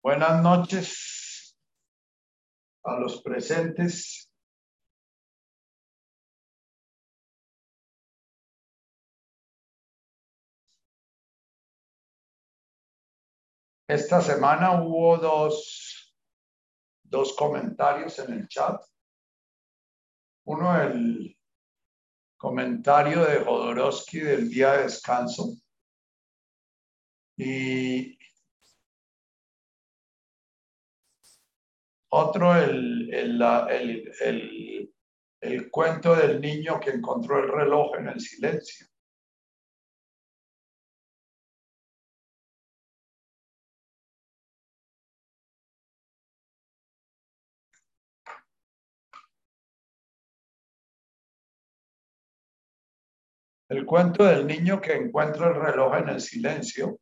Buenas noches a los presentes. Esta semana hubo dos, dos comentarios en el chat. Uno, el comentario de Jodorowsky del día de descanso. Y otro, el, el, el, el, cuento del niño que encontró el reloj en el silencio. El cuento del niño que encuentra el reloj en el silencio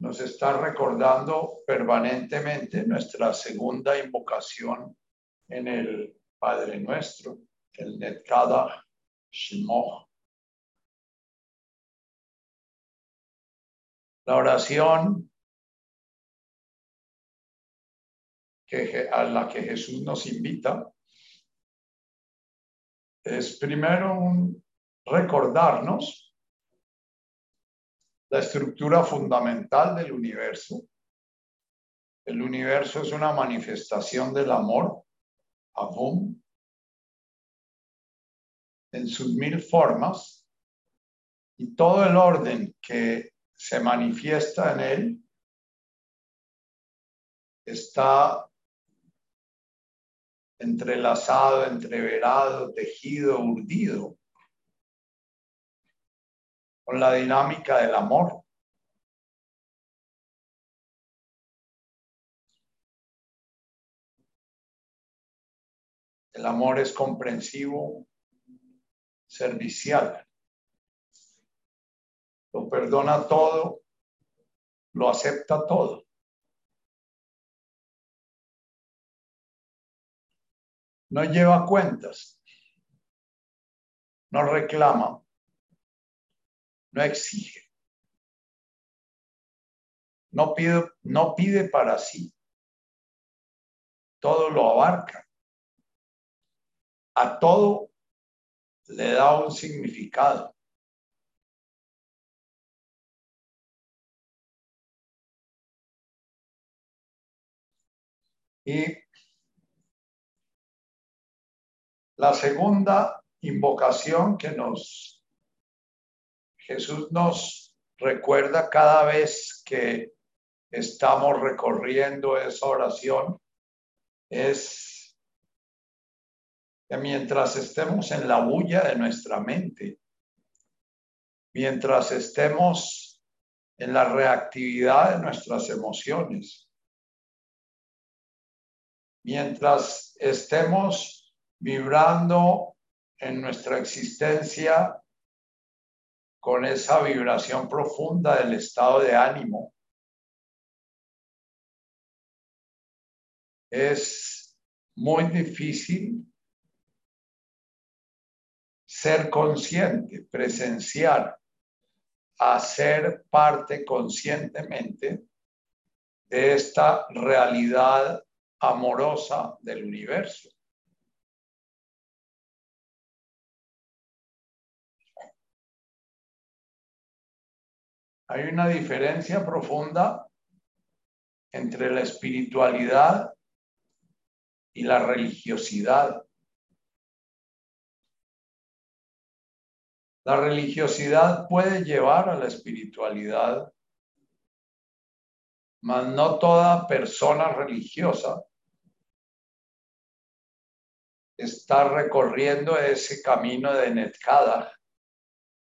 nos está recordando permanentemente nuestra segunda invocación en el Padre Nuestro, el Netkada Shimoch. La oración que, a la que Jesús nos invita es primero un recordarnos la estructura fundamental del universo. El universo es una manifestación del amor, Avum, en sus mil formas, y todo el orden que se manifiesta en él está entrelazado, entreverado, tejido, urdido con la dinámica del amor. El amor es comprensivo, servicial. Lo perdona todo, lo acepta todo. No lleva cuentas, no reclama, no exige, no pide, no pide para sí, todo lo abarca, a todo le da un significado. Y la segunda invocación que nos Jesús nos recuerda cada vez que estamos recorriendo esa oración es que mientras estemos en la bulla de nuestra mente, mientras estemos en la reactividad de nuestras emociones, mientras estemos vibrando en nuestra existencia con esa vibración profunda del estado de ánimo. Es muy difícil ser consciente, presenciar, hacer parte conscientemente de esta realidad amorosa del universo. Hay una diferencia profunda entre la espiritualidad y la religiosidad. La religiosidad puede llevar a la espiritualidad, mas no toda persona religiosa está recorriendo ese camino de netkada,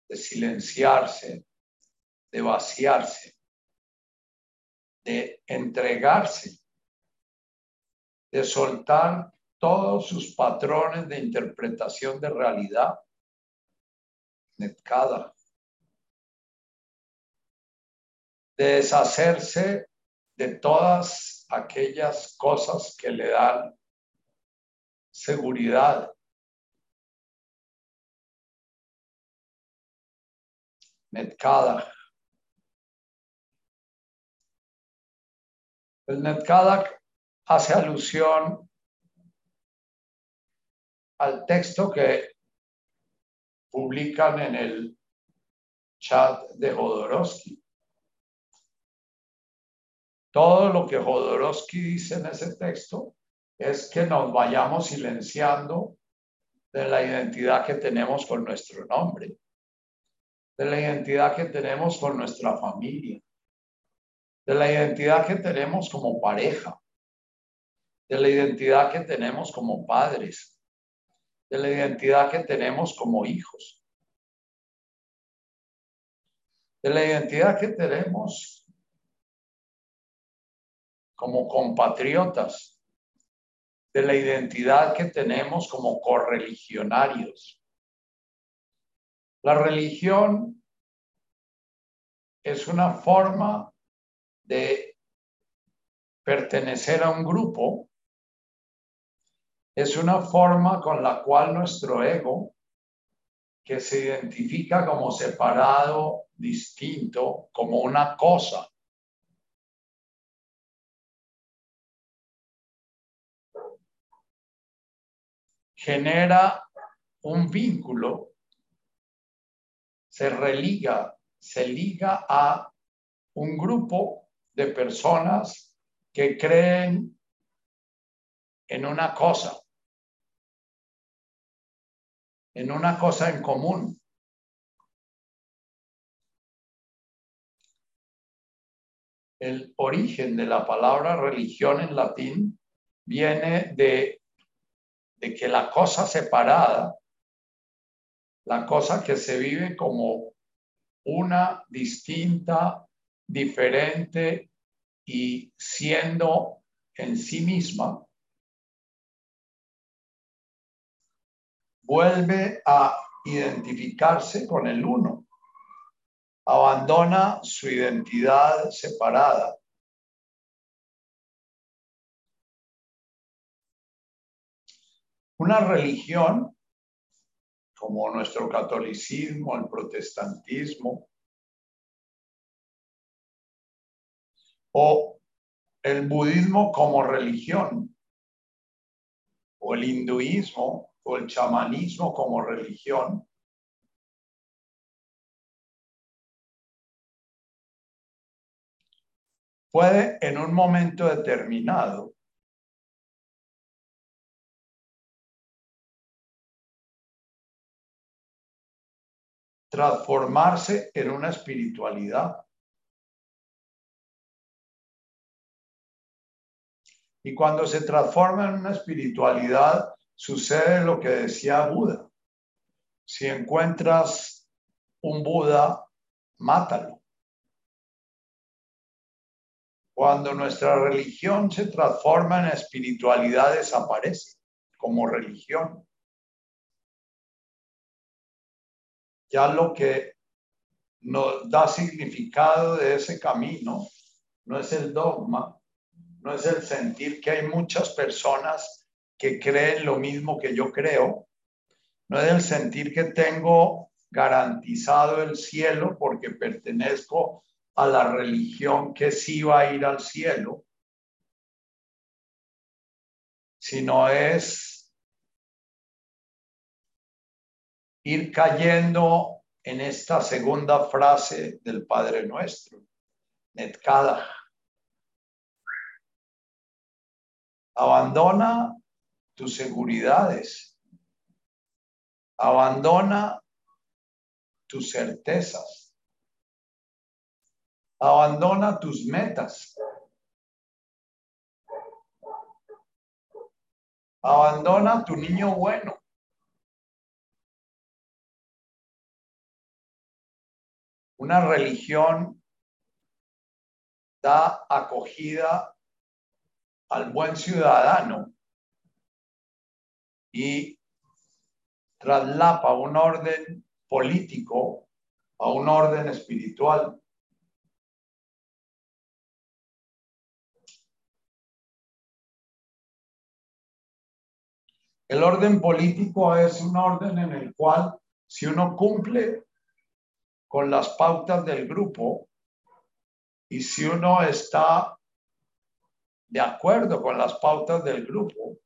de silenciarse, de vaciarse, de entregarse, de soltar todos sus patrones de interpretación de realidad, netkada, de deshacerse de todas aquellas cosas que le dan seguridad, netkada, El Netkadak hace alusión al texto que publican en el chat de Jodorowsky. Todo lo que Jodorowsky dice en ese texto es que nos vayamos silenciando de la identidad que tenemos con nuestro nombre, de la identidad que tenemos con nuestra familia, de la identidad que tenemos como pareja, de la identidad que tenemos como padres, de la identidad que tenemos como hijos, de la identidad que tenemos como compatriotas, de la identidad que tenemos como correligionarios. La religión es una forma de pertenecer a un grupo, es una forma con la cual nuestro ego, que se identifica como separado, distinto, como una cosa, genera un vínculo, se religa, se liga a un grupo de personas que creen en una cosa, en una cosa en común. El origen de la palabra religión en latín viene de de que la cosa separada, la cosa que se vive como una distinta, diferente y siendo en sí misma, vuelve a identificarse con el uno, abandona su identidad separada. Una religión como nuestro catolicismo, el protestantismo, o el budismo como religión, o el hinduismo, o el chamanismo como religión, puede en un momento determinado transformarse en una espiritualidad. Y cuando se transforma en una espiritualidad, sucede lo que decía Buda. Si encuentras un Buda, mátalo. Cuando nuestra religión se transforma en espiritualidad, desaparece como religión. ya lo que nos da significado de ese camino no es el dogma, no es el sentir que hay muchas personas que creen lo mismo que yo creo, no es el sentir que tengo garantizado el cielo porque pertenezco a la religión que sí va a ir al cielo, sino es ir cayendo en esta segunda frase del Padre Nuestro, Netkada. Abandona tus seguridades. Abandona tus certezas. Abandona tus metas. Abandona tu niño bueno. Una religión da acogida al buen ciudadano y traslapa un orden político a un orden espiritual. El orden político es un orden en el cual si uno cumple con las pautas del grupo y si uno está de acuerdo con las pautas del grupo,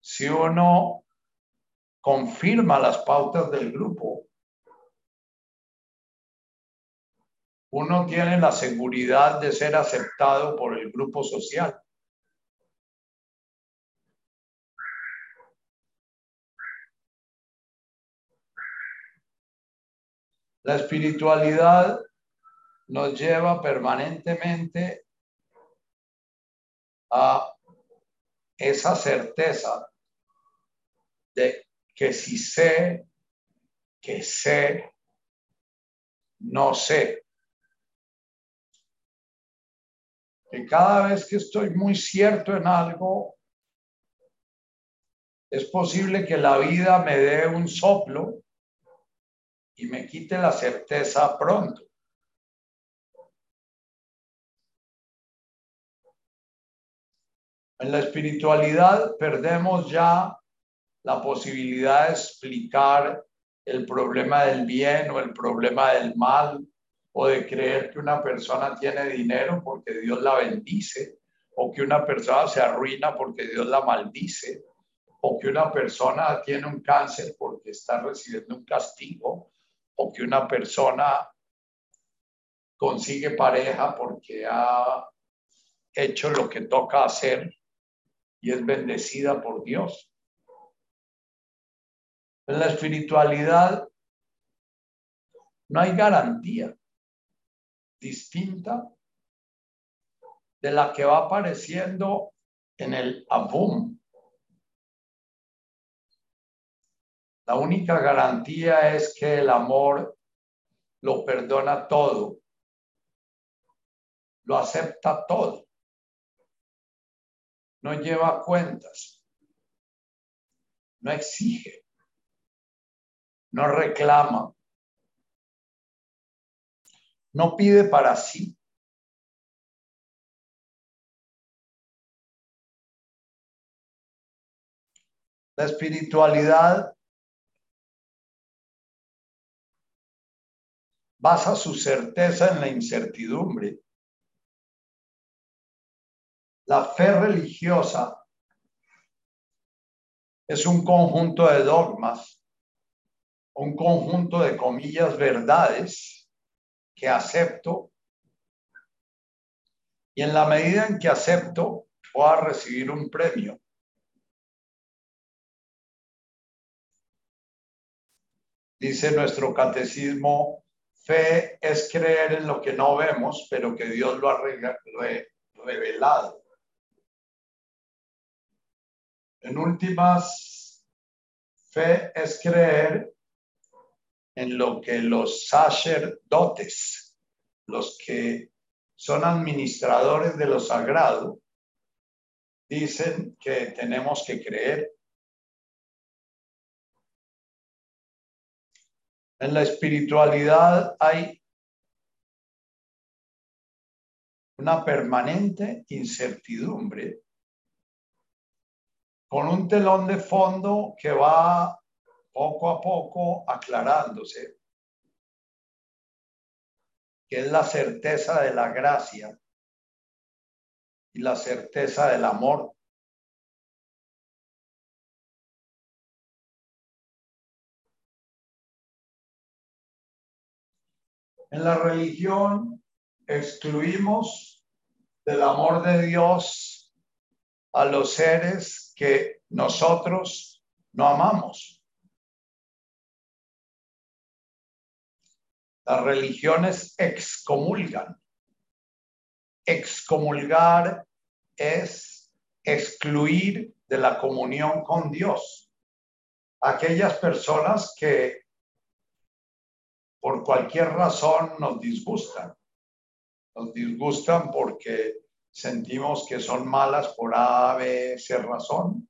si uno confirma las pautas del grupo, uno tiene la seguridad de ser aceptado por el grupo social. La espiritualidad nos lleva permanentemente a esa certeza de que si sé, que sé, no sé. Que cada vez que estoy muy cierto en algo, es posible que la vida me dé un soplo y me quite la certeza pronto. En la espiritualidad perdemos ya la posibilidad de explicar el problema del bien o el problema del mal o de creer que una persona tiene dinero porque Dios la bendice o que una persona se arruina porque Dios la maldice o que una persona tiene un cáncer porque está recibiendo un castigo o que una persona consigue pareja porque ha hecho lo que toca hacer y es bendecida por Dios. En la espiritualidad no hay garantía distinta de la que va apareciendo en el Abum. La única garantía es que el amor lo perdona todo, lo acepta todo no lleva cuentas, no exige, no reclama, no pide para sí. La espiritualidad basa su certeza en la incertidumbre la fe religiosa es un conjunto de dogmas, un conjunto de comillas verdades que acepto y en la medida en que acepto puedo recibir un premio. Dice nuestro catecismo, fe es creer en lo que no vemos, pero que Dios lo ha revelado. En últimas, fe es creer en lo que los sacerdotes, los que son administradores de lo sagrado, dicen que tenemos que creer. En la espiritualidad hay una permanente incertidumbre con un telón de fondo que va poco a poco aclarándose, que es la certeza de la gracia y la certeza del amor. En la religión excluimos del amor de Dios a los seres que nosotros no amamos. Las religiones excomulgan. Excomulgar es excluir de la comunión con Dios aquellas personas que por cualquier razón nos disgustan. Nos disgustan porque sentimos que son malas por A, B, C razón.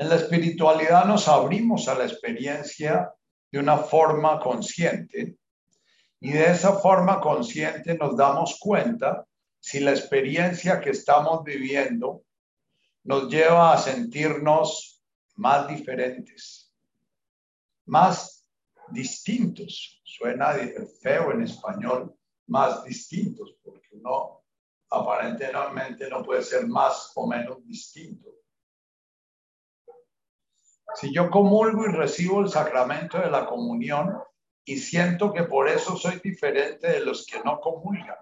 En la espiritualidad nos abrimos a la experiencia de una forma consciente y de esa forma consciente nos damos cuenta si la experiencia que estamos viviendo nos lleva a sentirnos más diferentes, más distintos. Suena feo en español, más distintos, porque uno aparentemente no puede ser más o menos distinto. Si yo comulgo y recibo el sacramento de la comunión y siento que por eso soy diferente de los que no comulgan,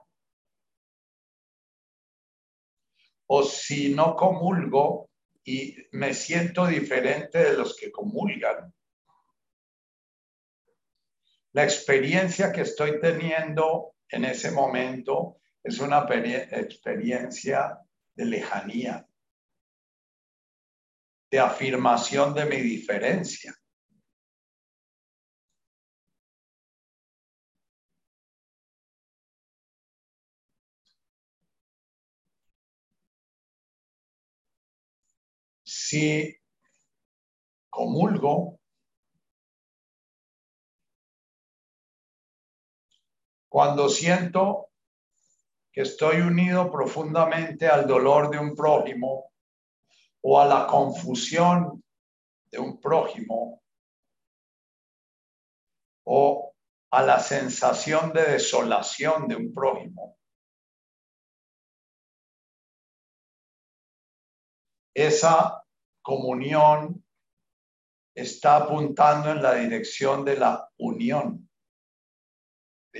o si no comulgo y me siento diferente de los que comulgan. La experiencia que estoy teniendo en ese momento es una experiencia de lejanía, de afirmación de mi diferencia. si comulgo, cuando siento que estoy unido profundamente al dolor de un prójimo o a la confusión de un prójimo o a la sensación de desolación de un prójimo. Esa comunión está apuntando en la dirección de la unión,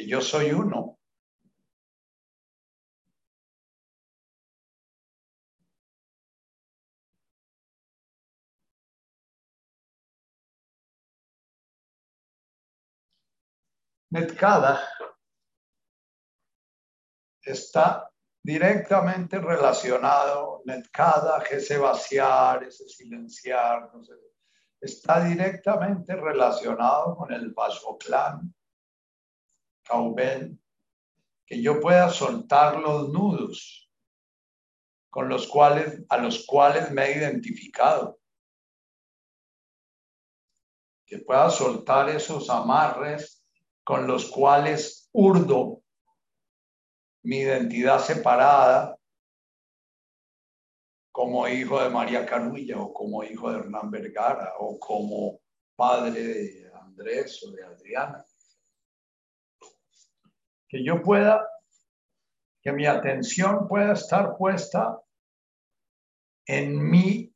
yo soy uno. Netkada está directamente relacionado, netkada, ese vaciar, ese silenciar, está directamente relacionado con el clan, Que yo pueda soltar los nudos con los cuales, a los cuales me he identificado. Que pueda soltar esos amarres con los cuales urdo mi identidad separada como hijo de María Carulla o como hijo de Hernán Vergara o como padre de Andrés o de Adriana. Que yo pueda, que mi atención pueda estar puesta en mi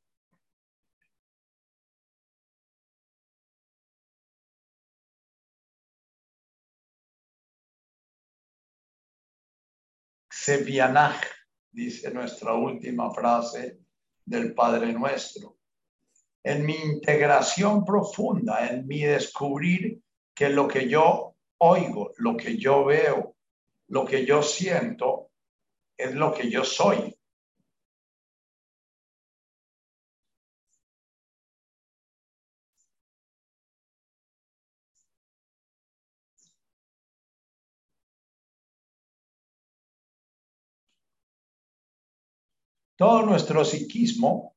Sevianaj, dice nuestra última frase del Padre Nuestro. En mi integración profunda, en mi descubrir que lo que yo oigo, lo que yo veo, lo que yo siento, es lo que yo soy. Todo nuestro psiquismo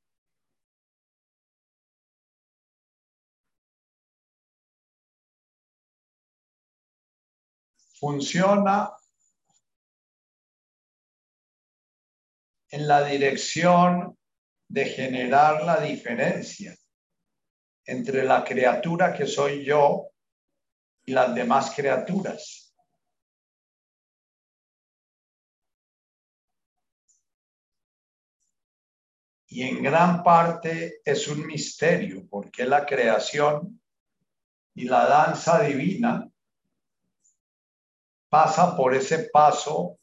funciona en la dirección de generar la diferencia entre la criatura que soy yo y las demás criaturas. y en gran parte es un misterio, porque la creación y la danza divina pasa por ese paso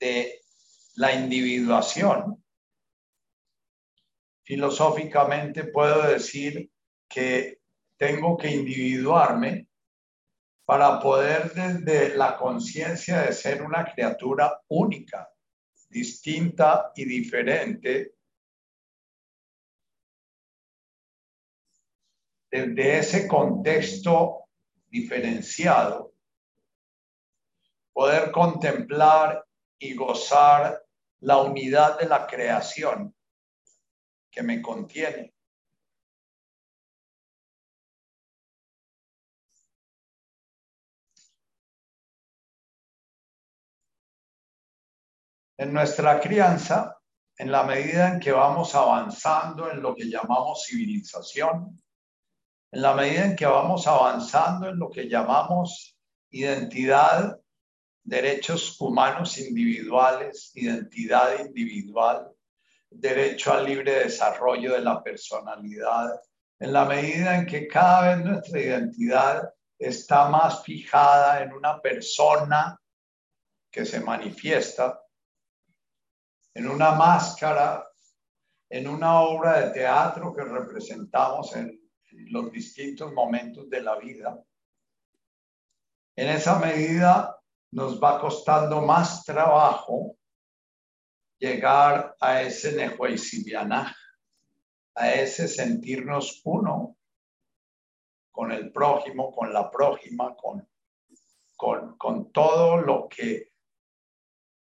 de la individuación. Filosóficamente puedo decir que tengo que individuarme para poder desde la conciencia de ser una criatura única, distinta y diferente, desde ese contexto diferenciado, poder contemplar y gozar la unidad de la creación que me contiene. En nuestra crianza en la medida en que vamos avanzando en lo que llamamos civilización, en la medida en que vamos avanzando en lo que llamamos identidad, derechos humanos individuales, identidad individual, derecho al libre desarrollo de la personalidad, en la medida en que cada vez nuestra identidad está más fijada en una persona que se manifiesta, en una máscara, en una obra de teatro que representamos en los distintos momentos de la vida. En esa medida nos va costando más trabajo llegar a ese Nehuaisibianaj, a ese sentirnos uno con el prójimo, con la prójima, con, con, con todo lo que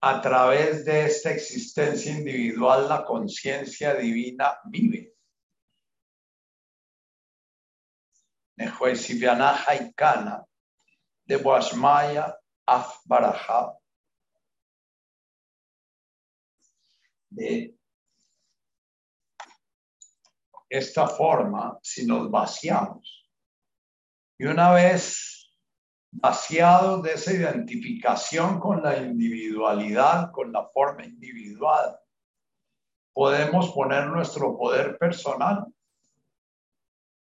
a través de esta existencia individual la conciencia divina vive. Nehuesiviana Haikana de Boasmaya Afbaraja de esta forma si nos vaciamos. Y una vez vaciados de esa identificación con la individualidad, con la forma individual, podemos poner nuestro poder personal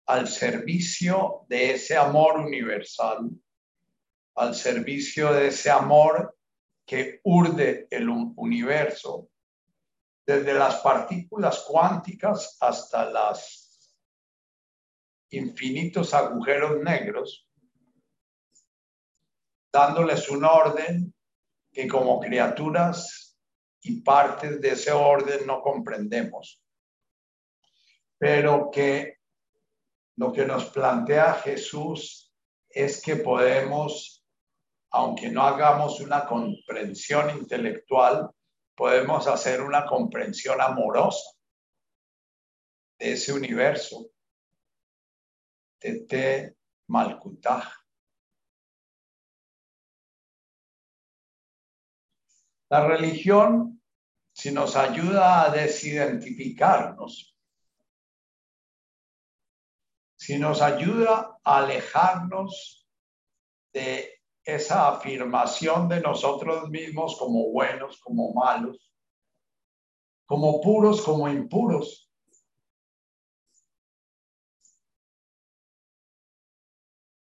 al servicio de ese amor universal, al servicio de ese amor que urde el universo, desde las partículas cuánticas hasta los infinitos agujeros negros, dándoles un orden que como criaturas y partes de ese orden no comprendemos, pero que lo que nos plantea Jesús es que podemos, aunque no hagamos una comprensión intelectual, podemos hacer una comprensión amorosa de ese universo. Tete Malkutaj. La religión, si nos ayuda a desidentificarnos, si nos ayuda a alejarnos de esa afirmación de nosotros mismos como buenos, como malos, como puros, como impuros.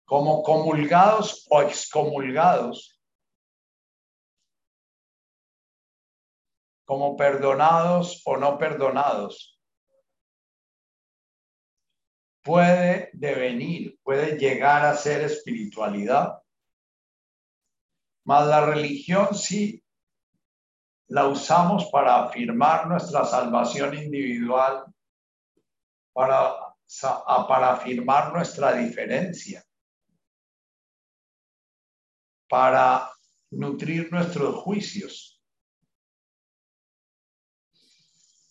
como comulgados o excomulgados. como perdonados o no perdonados. Puede devenir, puede llegar a ser espiritualidad. Mas la religión sí la usamos para afirmar nuestra salvación individual, para, para afirmar nuestra diferencia, para nutrir nuestros juicios.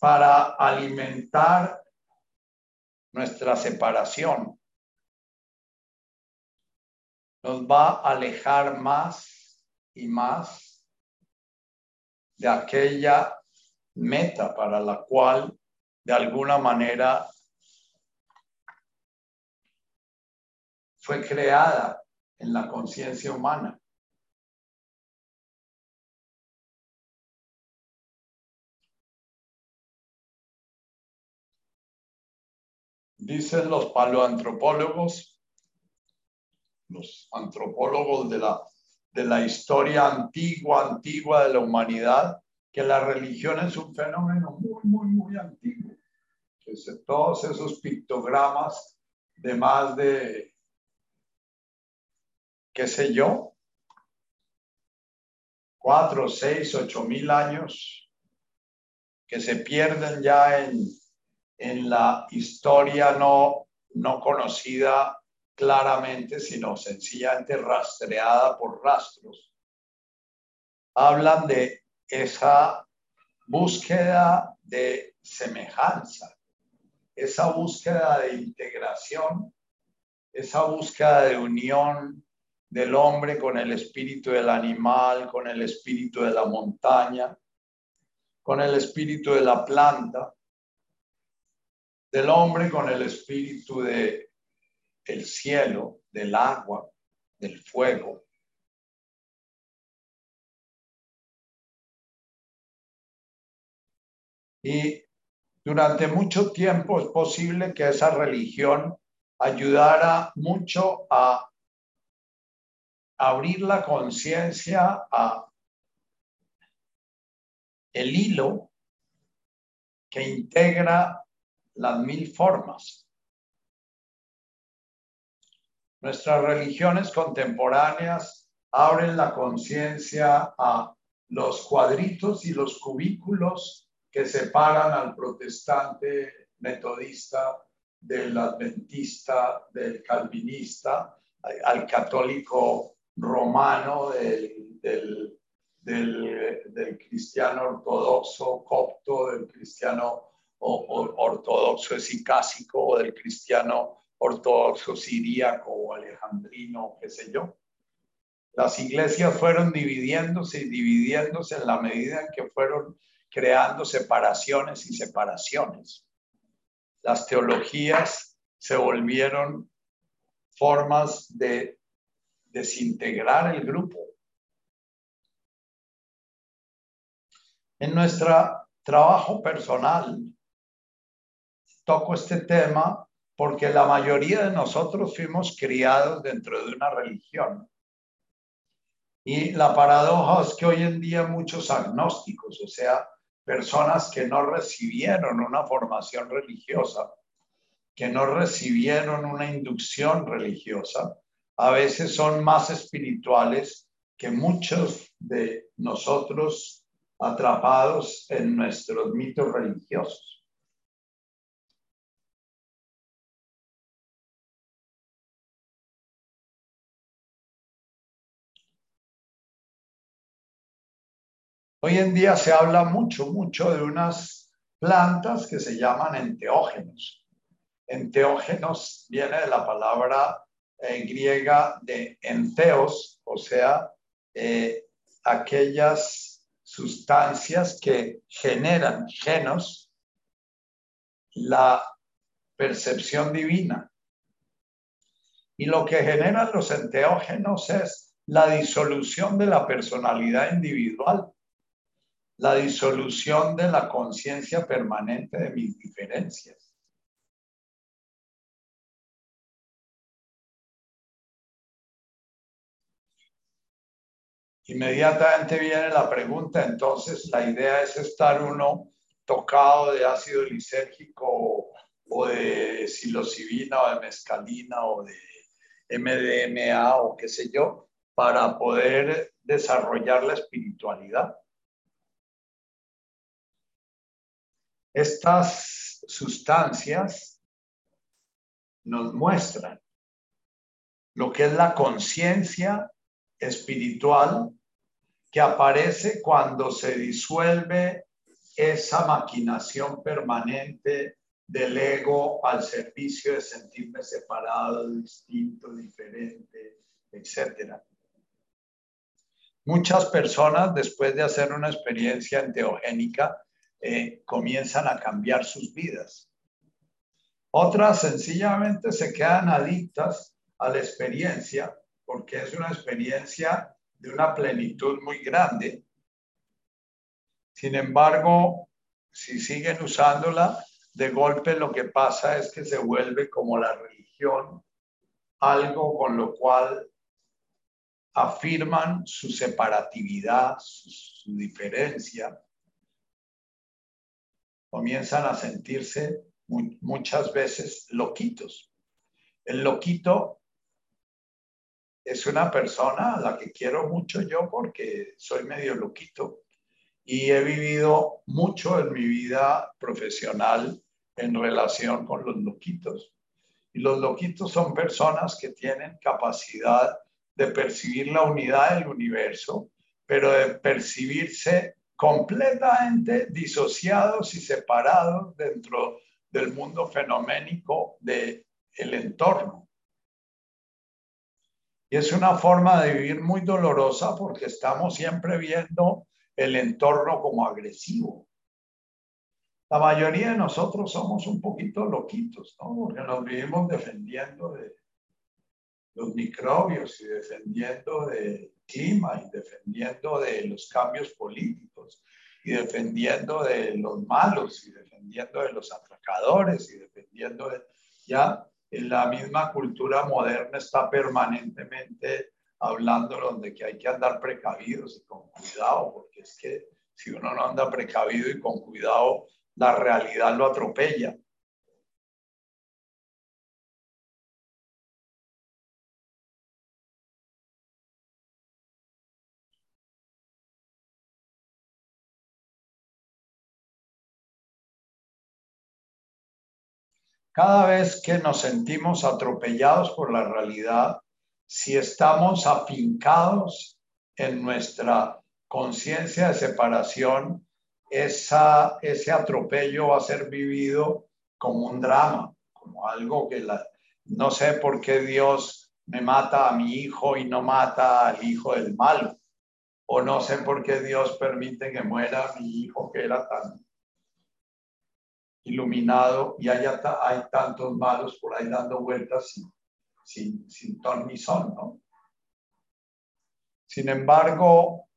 para alimentar nuestra separación. Nos va a alejar más y más de aquella meta para la cual de alguna manera fue creada en la conciencia humana. dicen los paleoantropólogos, los antropólogos de la, de la historia antigua, antigua de la humanidad, que la religión es un fenómeno muy, muy, muy antiguo. Todos esos pictogramas de más de, qué sé yo, cuatro, seis, ocho mil años, que se pierden ya en, en la historia no, no conocida claramente, sino sencillamente rastreada por rastros, hablan de esa búsqueda de semejanza, esa búsqueda de integración, esa búsqueda de unión del hombre con el espíritu del animal, con el espíritu de la montaña, con el espíritu de la planta, del hombre con el espíritu de el cielo, del agua, del fuego. Y durante mucho tiempo es posible que esa religión ayudara mucho a abrir la conciencia a el hilo que integra las mil formas. Nuestras religiones contemporáneas abren la conciencia a los cuadritos y los cubículos que separan al protestante metodista del adventista, del calvinista, al católico romano, del, cristiano ortodoxo copto, del cristiano ortodoxo esicásico o del cristiano ortodoxo siríaco o alejandrino, qué sé yo. Las iglesias fueron dividiéndose y dividiéndose en la medida en que fueron creando separaciones y separaciones. Las teologías se volvieron formas de desintegrar el grupo. En nuestro trabajo personal, toco este tema porque la mayoría de nosotros fuimos criados dentro de una religión. Y la paradoja es que hoy en día muchos agnósticos, o sea, personas que no recibieron una formación religiosa, que no recibieron una inducción religiosa, a veces son más espirituales que muchos de nosotros atrapados en nuestros mitos religiosos. Hoy en día se habla mucho, mucho de unas plantas que se llaman enteógenos. Enteógenos viene de la palabra eh, griega de enteos, o sea, eh, aquellas sustancias que generan, genos, la percepción divina. Y lo que generan los enteógenos es la disolución de la personalidad individual, la disolución de la conciencia permanente de mis diferencias. Inmediatamente viene la pregunta, entonces la idea es estar uno tocado de ácido lisérgico o de psilocibina o de mescalina o de MDMA o qué sé yo, para poder desarrollar la espiritualidad. Estas sustancias nos muestran lo que es la conciencia espiritual que aparece cuando se disuelve esa maquinación permanente del ego al servicio de sentirme separado, distinto, diferente, etc. Muchas personas después de hacer una experiencia enteogénica eh, comienzan a cambiar sus vidas. Otras sencillamente se quedan adictas a la experiencia porque es una experiencia de una plenitud muy grande. Sin embargo, si siguen usándola, de golpe lo que pasa es que se vuelve como la religión, algo con lo cual afirman su separatividad, su, diferencia. Comienzan a sentirse muchas veces loquitos. El loquito es una persona a la que quiero mucho yo porque soy medio loquito y he vivido mucho en mi vida profesional en relación con los loquitos. Y los loquitos son personas que tienen capacidad de percibir la unidad del universo, pero de percibirse completamente disociados y separados dentro del mundo fenoménico del el entorno. Y es una forma de vivir muy dolorosa porque estamos siempre viendo el entorno como agresivo. La mayoría de nosotros somos un poquito loquitos, ¿no? Porque nos vivimos defendiendo de los microbios y defendiendo del clima y defendiendo de los cambios políticos y defendiendo de los malos y defendiendo de los atracadores y defendiendo de... Ya en la misma cultura moderna está permanentemente hablando de que hay que andar precavidos y con cuidado, porque es que si uno no anda precavido y con cuidado, la realidad lo atropella. Cada vez que nos sentimos atropellados por la realidad, si estamos afincados en nuestra conciencia de separación, ese atropello va a ser vivido como un drama, como algo que la, no sé por qué Dios me mata a mi hijo y no mata al hijo del malo, o no sé por qué Dios permite que muera mi hijo que era tan iluminado y haya, hay tantos malos por ahí dando vueltas sin, sin, sin ton ni son, ¿no? Sin embargo,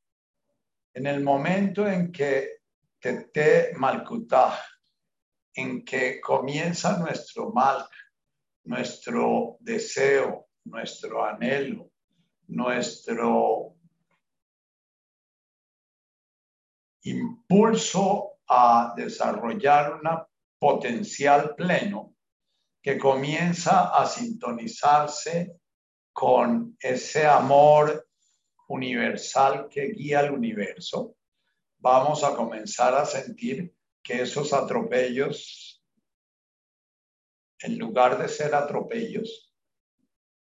en el momento en que Tete Malkutaj, en que comienza nuestro mal, nuestro deseo, nuestro anhelo, nuestro impulso a desarrollar una potencial pleno que comienza a sintonizarse con ese amor universal que guía el universo, vamos a comenzar a sentir que esos atropellos, en lugar de ser atropellos,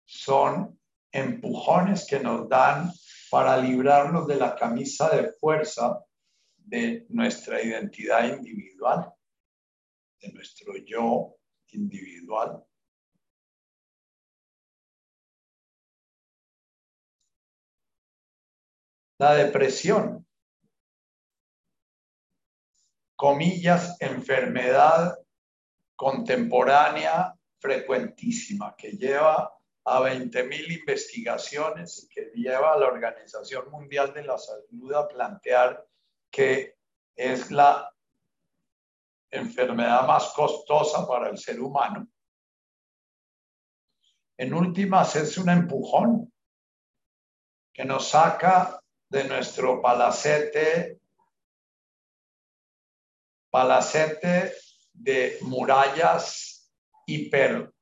son empujones que nos dan para librarnos de la camisa de fuerza de nuestra identidad individual, de nuestro yo individual. La depresión comillas, enfermedad contemporánea frecuentísima que lleva a 20.000 investigaciones y que lleva a la Organización Mundial de la Salud a plantear que es la enfermedad más costosa para el ser humano. En últimas, es un empujón que nos saca de nuestro palacete palacete de murallas hiper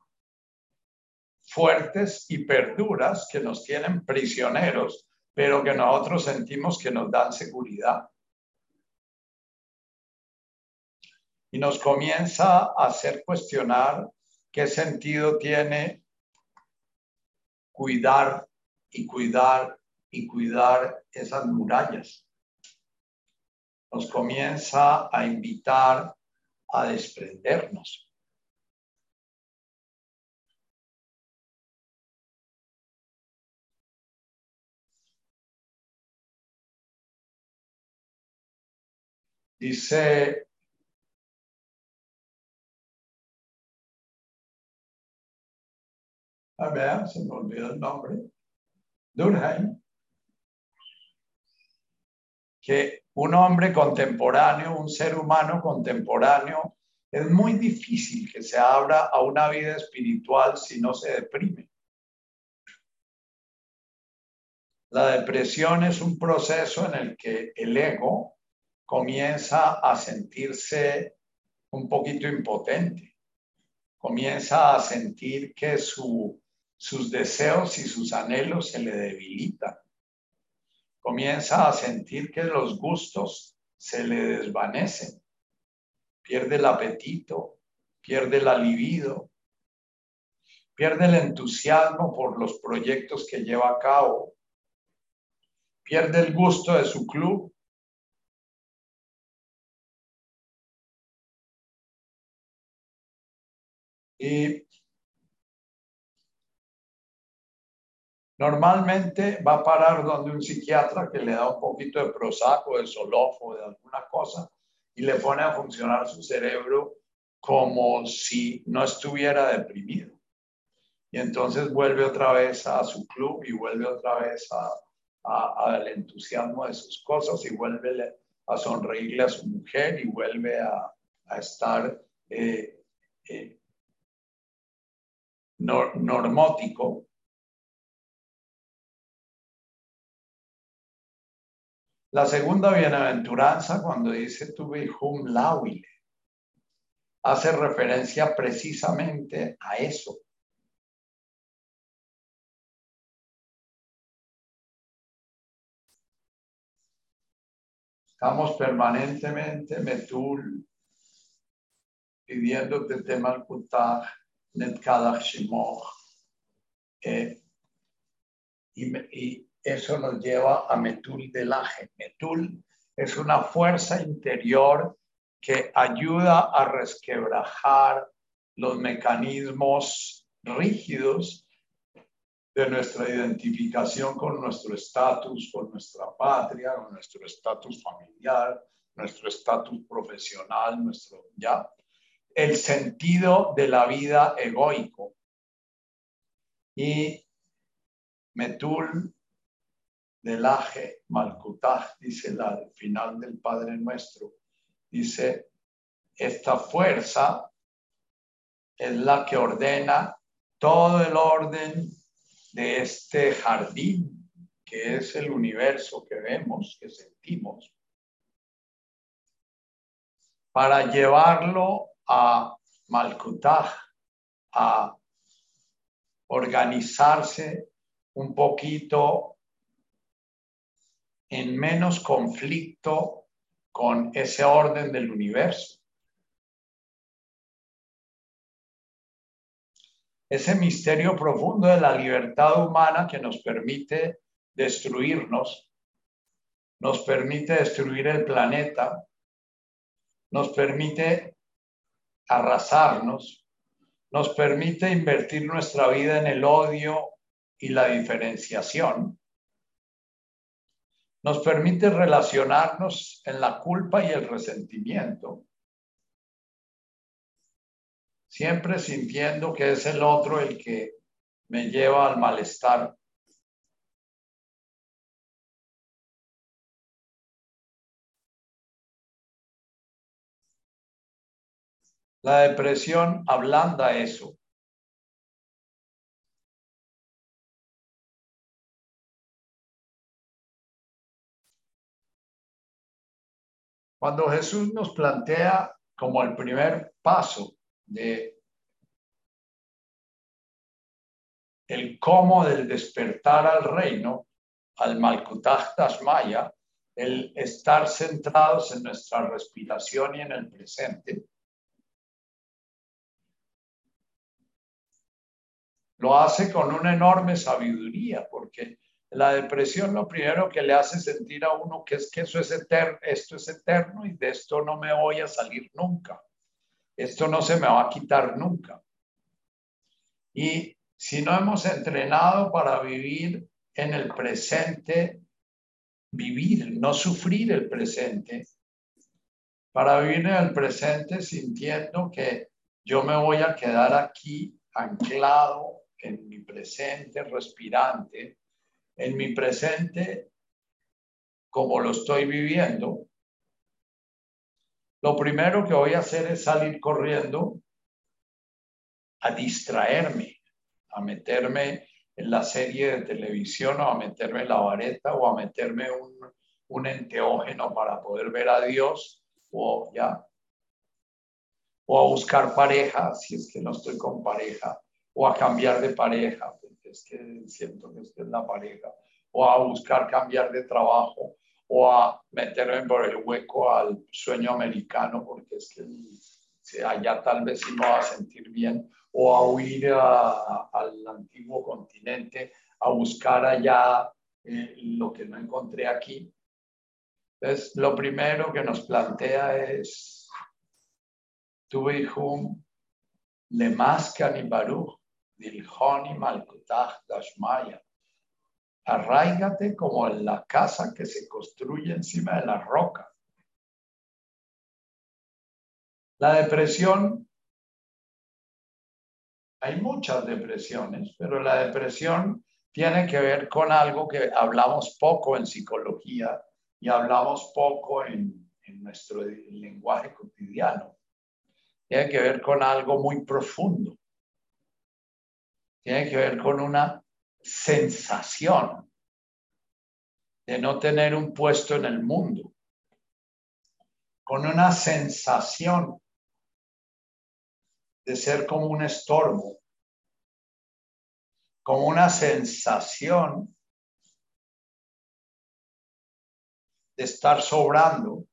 fuertes, hiper duras, que nos tienen prisioneros, pero que nosotros sentimos que nos dan seguridad. Y nos comienza a hacer cuestionar qué sentido tiene cuidar y cuidar y cuidar esas murallas nos comienza a invitar a desprendernos. Dice a ver, se me olvidó el nombre, Durkheim, que un hombre contemporáneo, un ser humano contemporáneo, es muy difícil que se abra a una vida espiritual si no se deprime. La depresión es un proceso en el que el ego comienza a sentirse un poquito impotente, comienza a sentir que sus deseos y sus anhelos se le debilitan. Comienza a sentir que los gustos se le desvanecen, pierde el apetito, pierde la libido, pierde el entusiasmo por los proyectos que lleva a cabo, pierde el gusto de su club. Y Normalmente va a parar donde un psiquiatra que le da un poquito de prosaco, de solofo, de alguna cosa, y le pone a funcionar su cerebro como si no estuviera deprimido. Y entonces vuelve otra vez a su club y vuelve otra vez al entusiasmo de sus cosas y vuelve a sonreírle a su mujer y vuelve a, estar eh, eh, normótico. La segunda bienaventuranza, cuando dice tu hum lauile, hace referencia precisamente a eso. Estamos permanentemente, Metul, pidiéndote temal kutah, netkadach shimoch. Eh, y, y eso nos lleva a Metul Delaje. Metul es una fuerza interior que ayuda a resquebrajar los mecanismos rígidos de nuestra identificación con nuestro estatus, con nuestra patria, con nuestro estatus familiar, nuestro estatus profesional, nuestro ya, el sentido de la vida egoico. Y Metul del Aje Malkutaj, dice la, al final del Padre Nuestro, dice, esta fuerza es la que ordena todo el orden de este jardín que es el universo que vemos, que sentimos, para llevarlo a Malkutaj, a organizarse un poquito en menos conflicto con ese orden del universo. Ese misterio profundo de la libertad humana que nos permite destruirnos, nos permite destruir el planeta, nos permite arrasarnos, nos permite invertir nuestra vida en el odio y la diferenciación nos permite relacionarnos en la culpa y el resentimiento, siempre sintiendo que es el otro el que me lleva al malestar. La depresión ablanda eso. Cuando Jesús nos plantea como el primer paso de el cómo del despertar al reino, al Malkutaj Maya, el estar centrados en nuestra respiración y en el presente, lo hace con una enorme sabiduría, porque la depresión lo primero que le hace sentir a uno que es que eso es eterno, esto es eterno y de esto no me voy a salir nunca. Esto no se me va a quitar nunca. Y si no hemos entrenado para vivir en el presente, vivir, no sufrir el presente, para vivir en el presente sintiendo que yo me voy a quedar aquí anclado en mi presente, respirante, en mi presente como lo estoy viviendo, lo primero que voy a hacer es salir corriendo a distraerme, a meterme en la serie de televisión o a meterme en la vareta o a meterme un, un enteógeno para poder ver a Dios o ya o a buscar pareja si es que no estoy con pareja o a cambiar de pareja es que siento que es la pareja, o a buscar cambiar de trabajo, o a meterme por el hueco al sueño americano, porque es que allá tal vez sí me va a sentir bien, o a huir al antiguo continente, a buscar allá eh, lo que no encontré aquí. Entonces, lo primero que nos plantea es, tuve le más que Baruch, Dilhoni. Arraigate como en la casa que se construye encima de la roca. La depresión, hay muchas depresiones, pero la depresión tiene que ver con algo que hablamos poco en psicología y hablamos poco en, en nuestro lenguaje cotidiano. Tiene que ver con algo muy profundo. Tiene que ver con una sensación de no tener un puesto en el mundo, con una sensación de ser como un estorbo, como una sensación de estar sobrando.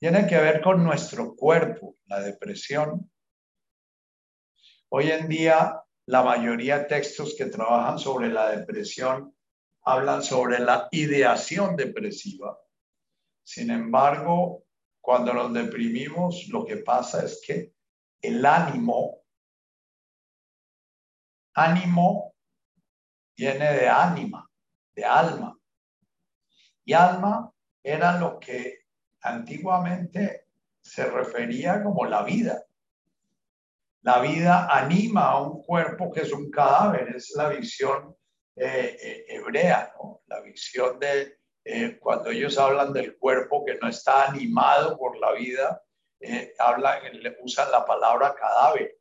Tiene que ver con nuestro cuerpo, la depresión. Hoy en día, la mayoría de textos que trabajan sobre la depresión hablan sobre la ideación depresiva. Sin embargo, cuando nos deprimimos, lo que pasa es que el ánimo, ánimo viene de ánima, de alma. Y alma era lo que antiguamente se refería como la vida. La vida anima a un cuerpo que es un cadáver, es la visión eh, eh, hebrea, la visión de eh, cuando ellos hablan del cuerpo que no está animado por la vida, hablan, usan la palabra cadáver.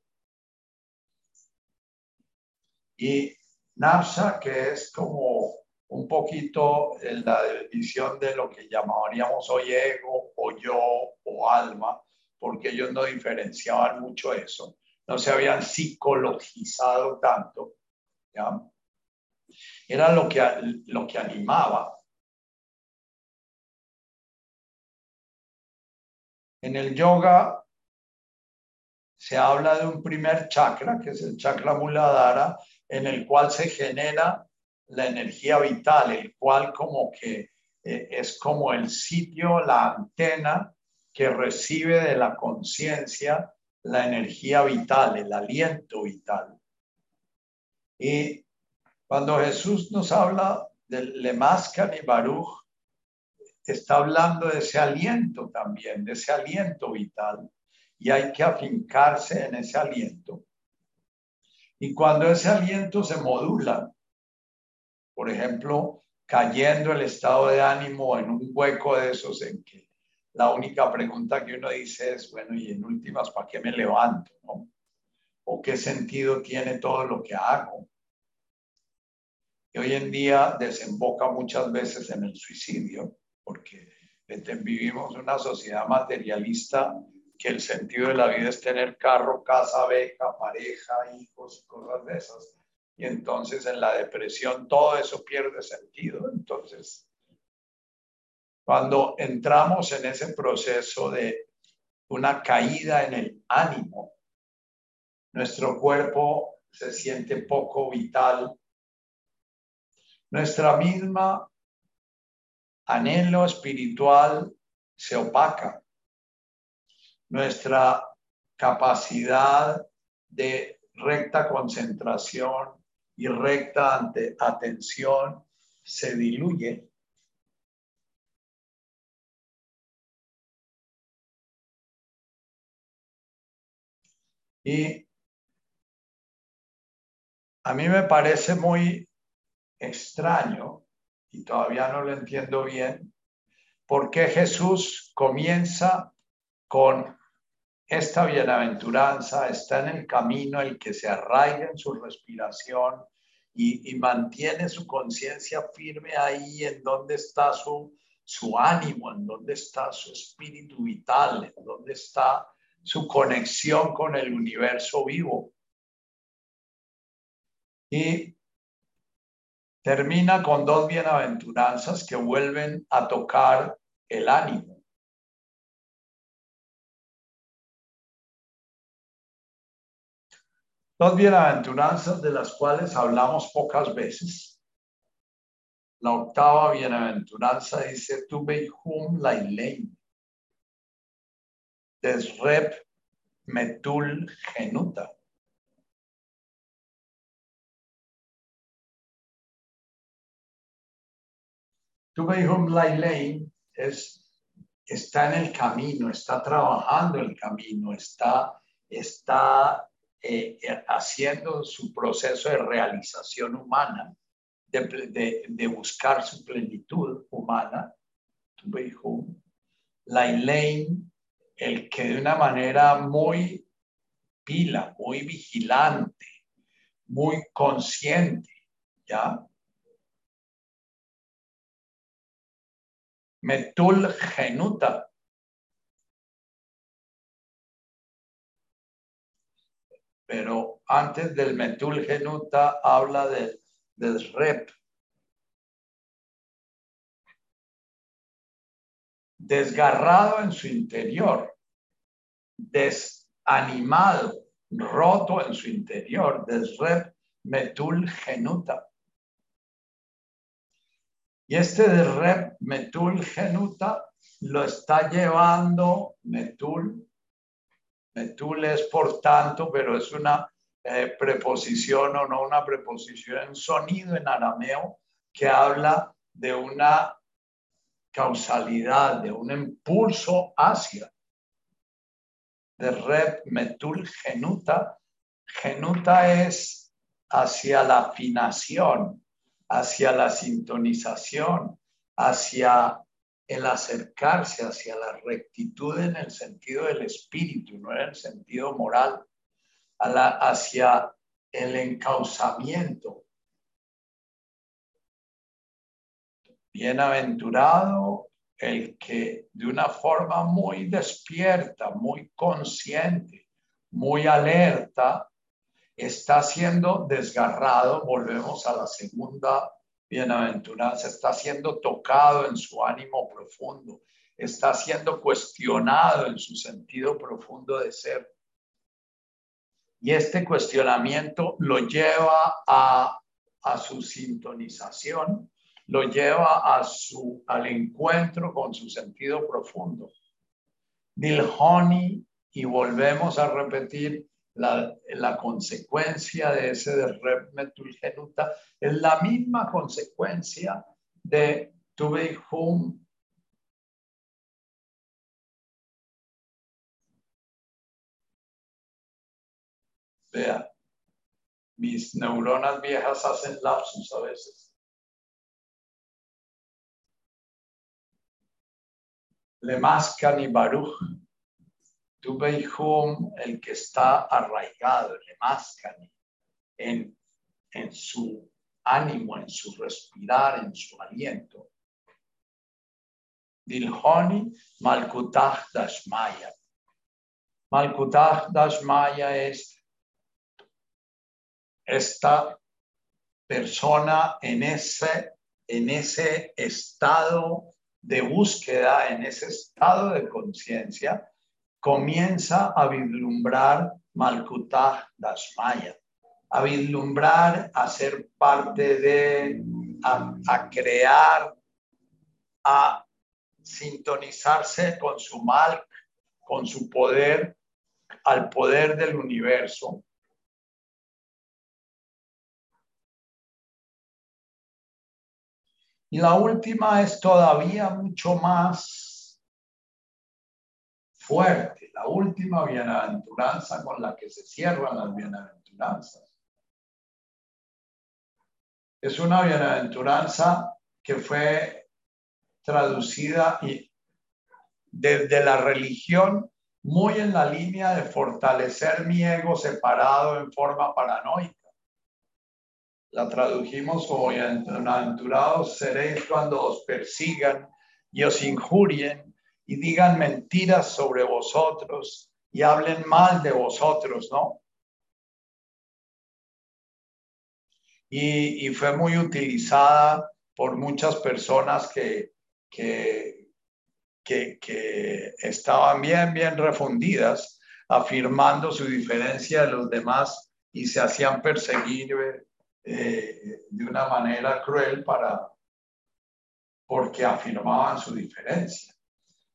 Y nafsa, que es como un poquito la visión de lo que llamaríamos hoy ego o yo o alma, porque ellos no diferenciaban mucho eso, no se habían psicologizado tanto. ¿ya? Era lo que, lo que animaba. En el yoga se habla de un primer chakra, que es el chakra muladhara, en el cual se genera la energía vital, el cual como que eh, es como el sitio, la antena que recibe de la conciencia la energía vital, el aliento vital. Y cuando Jesús nos habla del Lemascan y Baruch, está hablando de ese aliento también, de ese aliento vital. Y hay que afincarse en ese aliento. Y cuando ese aliento se modula, por ejemplo, cayendo el estado de ánimo en un hueco de esos en que la única pregunta que uno dice es, bueno, y en últimas, ¿para qué me levanto? ¿O qué sentido tiene todo lo que hago? Y hoy en día desemboca muchas veces en el suicidio, porque vivimos una sociedad materialista que el sentido de la vida es tener carro, casa, beca, pareja, hijos, cosas de esas. Y entonces en la depresión todo eso pierde sentido. Entonces, cuando entramos en ese proceso de una caída en el ánimo, nuestro cuerpo se siente poco vital, nuestra misma anhelo espiritual se opaca. Nuestra capacidad de recta concentración y recta atención se diluye. Y a mí me parece muy extraño y todavía no lo entiendo bien, por qué Jesús comienza con esta bienaventuranza, está en el camino el que se arraiga en su respiración y, mantiene su conciencia firme ahí en donde está su, su ánimo, en donde está su espíritu vital, en donde está su conexión con el universo vivo. Y termina con dos bienaventuranzas que vuelven a tocar el ánimo. Dos bienaventuranzas de las cuales hablamos pocas veces. La octava bienaventuranza dice, tu beihum lailein, desrep metul genuta. Tu Lailein es está en el camino, está trabajando el camino, está, está eh, eh, haciendo su proceso de realización humana, de, de, buscar su plenitud humana. La Elaine, el que de una manera muy pila, muy vigilante, muy consciente, ¿ya? Metul Genuta. Pero antes del Metul Genuta habla del, del rep. Desgarrado en su interior, desanimado, roto en su interior, desrep metul genuta. Y este de rep metul genuta lo está llevando metul. Metul es por tanto, pero es una eh, preposición o no una preposición sonido en arameo que habla de una causalidad, de un impulso hacia. De rep metul genuta. Genuta es hacia la afinación, hacia la sintonización, hacia el acercarse, hacia la rectitud en el sentido del espíritu, no en el sentido moral, hacia el encauzamiento. Bienaventurado el que de una forma muy despierta, muy consciente, muy alerta, está siendo desgarrado, volvemos a la segunda bienaventuranza, está siendo tocado en su ánimo profundo, está siendo cuestionado en su sentido profundo de ser. Y este cuestionamiento lo lleva a, a su sintonización, lo lleva a su, al encuentro con su sentido profundo. Dilhoni, y volvemos a repetir, la, consecuencia de ese de metulgenuta es la misma consecuencia de hum Vea, mis neuronas viejas hacen lapsus a veces. Le mascan y baruch tu el que está arraigado, el en, en su ánimo, en su respirar, en su aliento. Dilhoni Malkutah Dashmaya. Malkutah Dashmaya es esta persona en ese, en ese estado de búsqueda, en ese estado de conciencia, comienza a vislumbrar Malkutah Dashmaya, a vislumbrar, a ser parte de, a, crear, a sintonizarse con su mal, con su poder, al poder del universo. Y la última es todavía mucho más fuerte, la última bienaventuranza con la que se cierran las bienaventuranzas. Es una bienaventuranza que fue traducida desde la religión muy en la línea de fortalecer mi ego separado en forma paranoica. La tradujimos como bienaventurados seréis cuando os persigan y os injurien y digan mentiras sobre vosotros y hablen mal de vosotros, ¿no? Y, fue muy utilizada por muchas personas que, que, que, estaban bien, bien refundidas, afirmando su diferencia de los demás y se hacían perseguir eh, de una manera cruel para, porque afirmaban su diferencia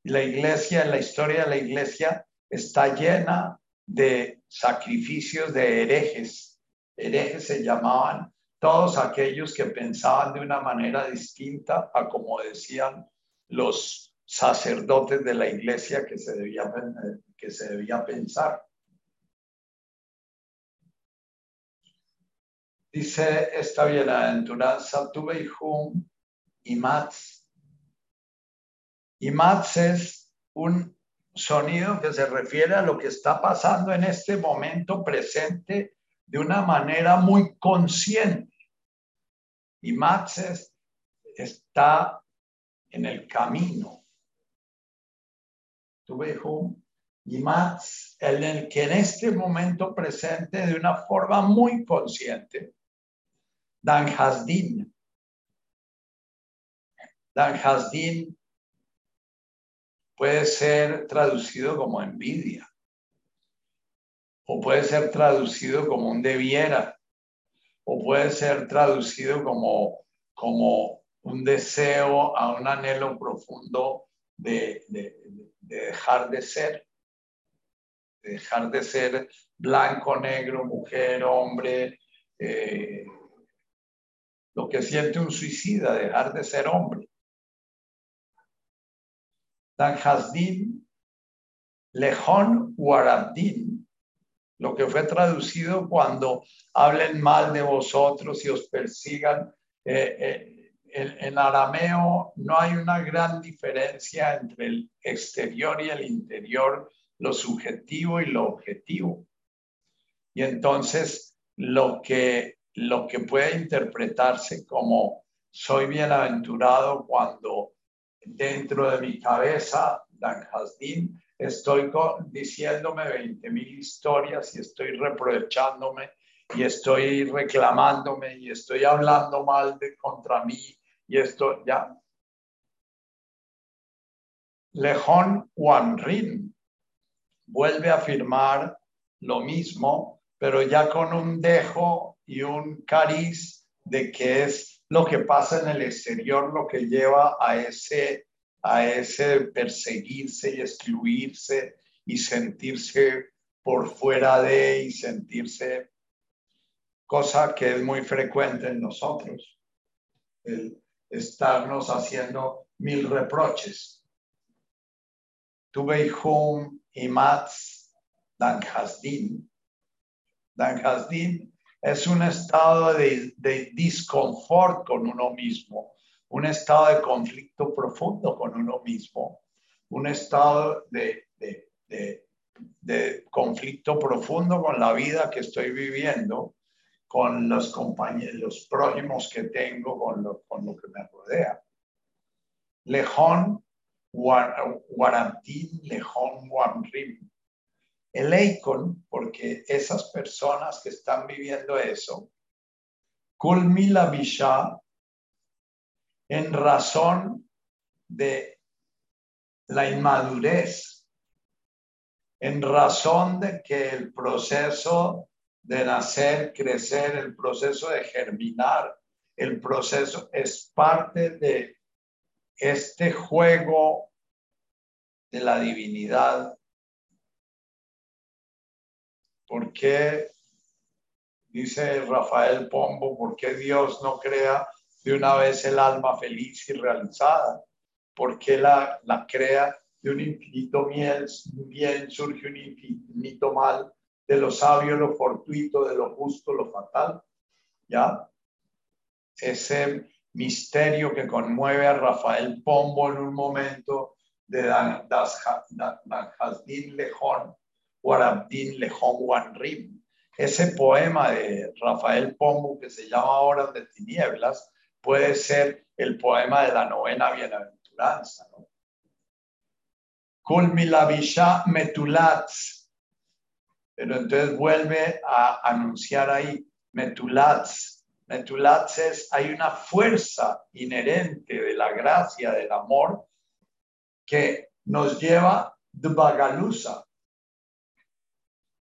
la iglesia, la historia de la iglesia está llena de sacrificios de herejes. Herejes se llamaban todos aquellos que pensaban de una manera distinta a como decían los, sacerdotes de la iglesia que se debía, que se debía pensar. Dice esta bienaventuranza, y Mats. Y Mats es un sonido que se refiere a lo que está pasando en este momento presente de una manera muy consciente. Y Mats está en el camino. Tuve y Mats, el que en este momento presente de una forma muy consciente Dan Hasdin. Dan Hasdin puede ser traducido como envidia o puede ser traducido como un debiera o puede ser traducido como, como un deseo a un anhelo profundo de, dejar de ser, de dejar de ser blanco, negro, mujer, hombre, eh, lo que siente un suicida, dejar de ser hombre. Dan Hasdin, Lejón Warabdin, lo que fue traducido cuando hablen mal de vosotros y os persigan. Eh, eh, en, arameo no hay una gran diferencia entre el exterior y el interior, lo subjetivo y lo objetivo. Y entonces lo que lo que puede interpretarse como soy bienaventurado cuando dentro de mi cabeza, Dan Hasdin, estoy diciéndome 20 mil historias y estoy reprochándome y estoy reclamándome y estoy hablando mal de contra mí y esto ya. Lejón Wanrin vuelve a afirmar lo mismo, pero ya con un dejo y un cariz de qué es lo que pasa en el exterior, lo que lleva a ese, a ese perseguirse y excluirse y sentirse por fuera de y sentirse cosa que es muy frecuente en nosotros, el estarnos haciendo mil reproches. Tuve home y Mats Dan Hasdin. Dan Hasdin es un estado de, de disconfort con uno mismo, un estado de conflicto profundo con uno mismo, un estado de, de, conflicto profundo con la vida que estoy viviendo, con los compañeros, los prójimos que tengo, con lo, con lo que me rodea. Lejón, Guarantín, Lejón, Guanrim el Eikon, porque esas personas que están viviendo eso, Kulmila Visha, en razón de la inmadurez, en razón de que el proceso de nacer, crecer, el proceso de germinar, el proceso es parte de este juego de la divinidad ¿Por qué, dice Rafael Pombo, por qué Dios no crea de una vez el alma feliz y realizada? ¿Por qué la, la crea de un infinito bien, bien surge un infinito mal? De lo sabio, lo fortuito, de lo justo, lo fatal. ¿Ya? Ese misterio que conmueve a Rafael Pombo en un momento de Dan, das, Dan, Lejón, Guarabdín Lejón Wanrim. Ese poema de Rafael Pombo que se llama Horas de Tinieblas puede ser el poema de la novena bienaventuranza. ¿no? Kulmilavisha Metulatz. Pero entonces vuelve a anunciar ahí Metulatz. Metulatz es, hay una fuerza inherente de la gracia, del amor, que nos lleva de Bagalusa,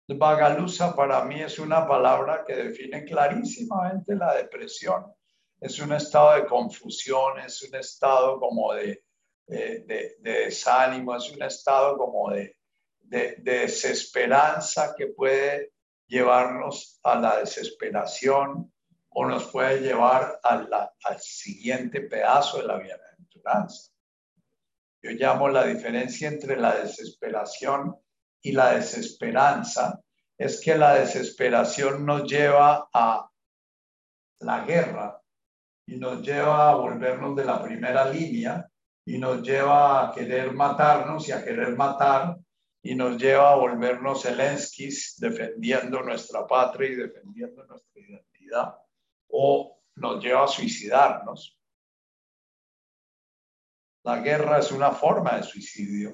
Bagalusa para mí es una palabra que define clarísimamente la depresión. Es un estado de confusión, es un estado como de, de, desánimo, es un estado como de, de, desesperanza que puede llevarnos a la desesperación o nos puede llevar a al siguiente pedazo de la bienaventuranza. yo llamo la diferencia entre la desesperación y la desesperanza, es que la desesperación nos lleva a la guerra y nos lleva a volvernos de la primera línea y nos lleva a querer matarnos y a querer matar y nos lleva a volvernos Zelenskis defendiendo nuestra patria y defendiendo nuestra identidad o nos lleva a suicidarnos. La guerra es una forma de suicidio.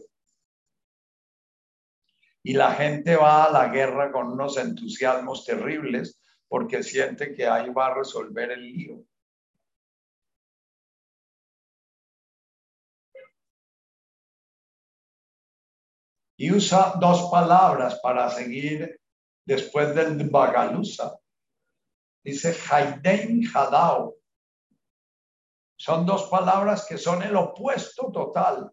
Y la gente va a la guerra con unos entusiasmos terribles porque siente que ahí va a resolver el lío. Y usa dos palabras para seguir después del Bagalusa. Dice Haiden Hadao. Son dos palabras que son el opuesto total.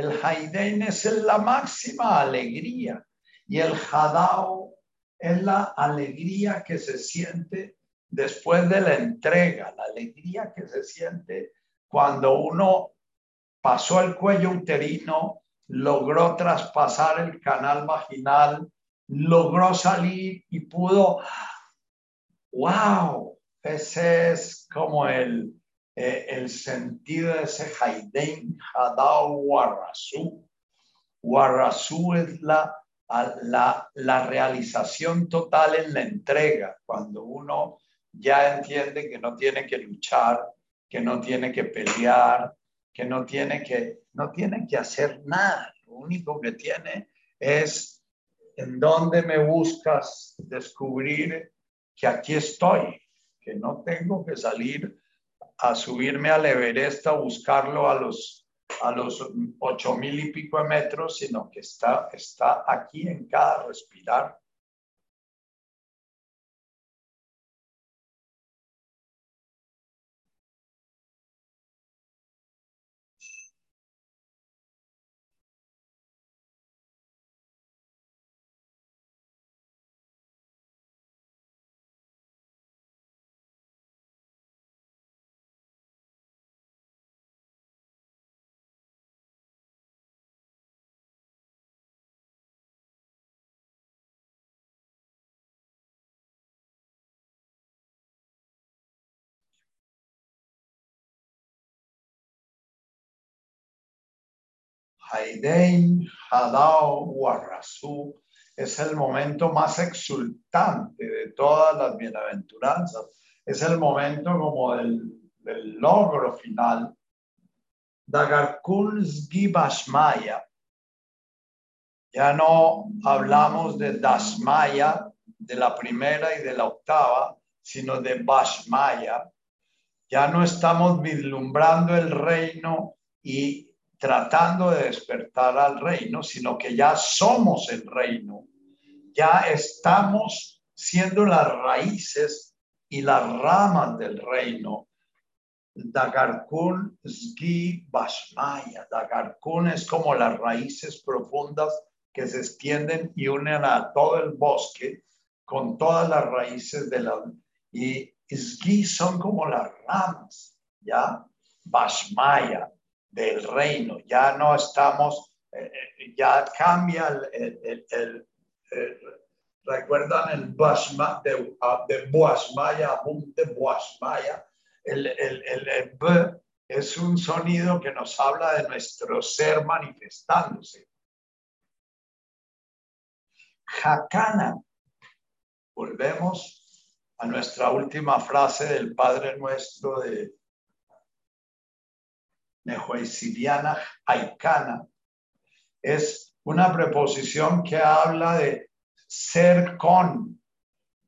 El Haiden es la máxima alegría y el Hadao es la alegría que se siente después de la entrega, la alegría que se siente cuando uno pasó el cuello uterino, logró traspasar el canal vaginal, logró salir y pudo, wow, ese es como el, eh, el sentido de ese Haiden Hadao Warrasu. Warrasu es la la, la realización total en la entrega, cuando uno ya entiende que no tiene que luchar, que no tiene que pelear, que no tiene que, no tiene que hacer nada. Lo único que tiene es en dónde me buscas descubrir que aquí estoy, que no tengo que salir a subirme al Everest a buscarlo a los a los ocho mil y pico de metros, sino que está, está aquí en cada respirar. Haidein Hadao Warrasu es el momento más exultante de todas las bienaventuranzas. Es el momento como del, logro final. Dagarkulsgi Bashmaya. Ya no hablamos de Dasmaya, de la primera y de la octava, sino de Bashmaya. Ya no estamos vislumbrando el reino y tratando de despertar al reino, sino que ya somos el reino, ya estamos siendo las raíces y las ramas del reino. Dagarkun Sgi Bashmaya. Dagarkun es como las raíces profundas que se extienden y unen a todo el bosque con todas las raíces de la... Y Sgi son como las ramas, ¿ya? Bashmaya del reino. Ya no estamos, eh, eh, ya cambia el, recuerdan el Bashma de, uh, de Boasmaya, de Boasmaya, el, el, el, B es un sonido que nos habla de nuestro ser manifestándose. Hakana. Volvemos a nuestra última frase del Padre Nuestro de haikana, es una preposición que habla de ser con,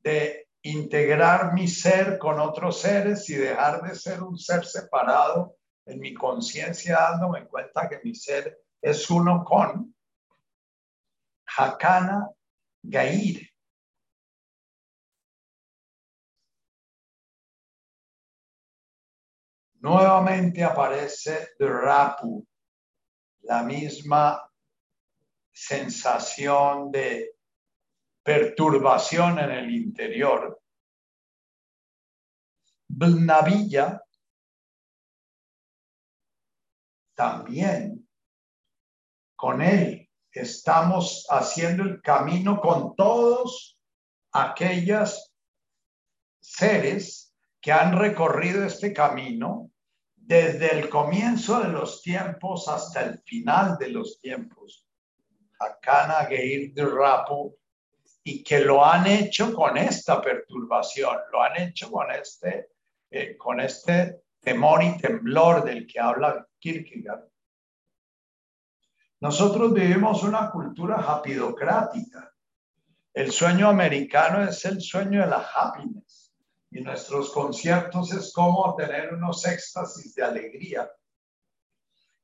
de integrar mi ser con otros seres y dejar de ser un ser separado. En mi conciencia, dándome cuenta que mi ser es uno con Hakana Gair, Nuevamente aparece The Rapu, la misma sensación de perturbación en el interior. Blnavilla también con Él. Estamos haciendo el camino con todos aquellas seres que han recorrido este camino desde el comienzo de los tiempos hasta el final de los tiempos. Hakana Geir de Rapo, y que lo han hecho con esta perturbación, lo han hecho con este, eh, con este temor y temblor del que habla Kierkegaard. Nosotros vivimos una cultura rapidocrática. El sueño americano es el sueño de la happiness y nuestros conciertos es como tener unos éxtasis de alegría.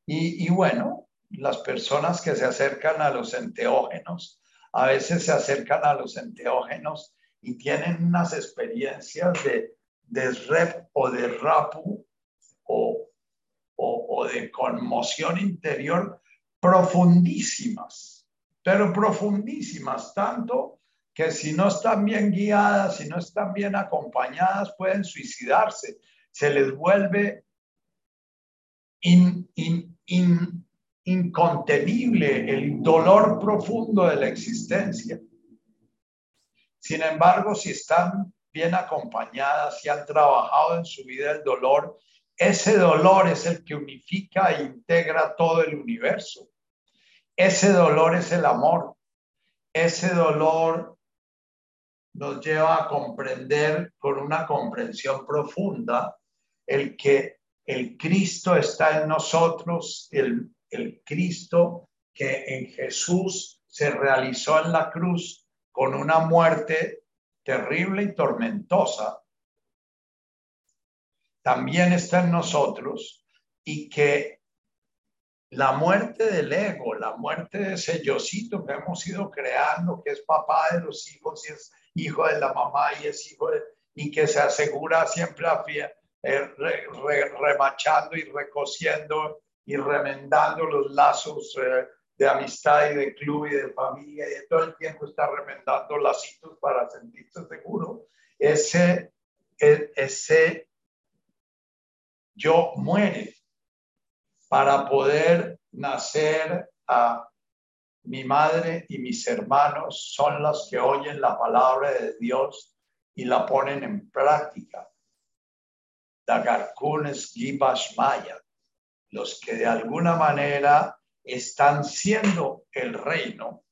Y, y bueno, las personas que se acercan a los enteógenos a veces se acercan a los enteógenos y tienen unas experiencias de, de rep o de rapu o, o, de conmoción interior profundísimas, pero profundísimas, tanto que si no están bien guiadas, si no están bien acompañadas, pueden suicidarse. Se les vuelve in, in, in, incontenible el dolor profundo de la existencia. Sin embargo, si están bien acompañadas, si han trabajado en su vida el dolor, ese dolor es el que unifica e integra todo el universo. Ese dolor es el amor. Ese dolor nos lleva a comprender con una comprensión profunda el que el Cristo está en nosotros, el el Cristo que en Jesús se realizó en la cruz con una muerte terrible y tormentosa, también está en nosotros y que la muerte del ego, la muerte de ese yosito que hemos ido creando, que es papá de los hijos y es hijo de la mamá y es hijo de, y que se asegura siempre a eh, remachando y recociendo y remendando los lazos eh, de amistad y de club y de familia y de todo el tiempo está remendando lacitos para sentirse seguro, ese, e, ese yo muere para poder nacer a mi madre y mis hermanos son los que oyen la palabra de Dios y la ponen en práctica. Dagarkunes Gibash Maya los que de alguna manera están siendo el reino.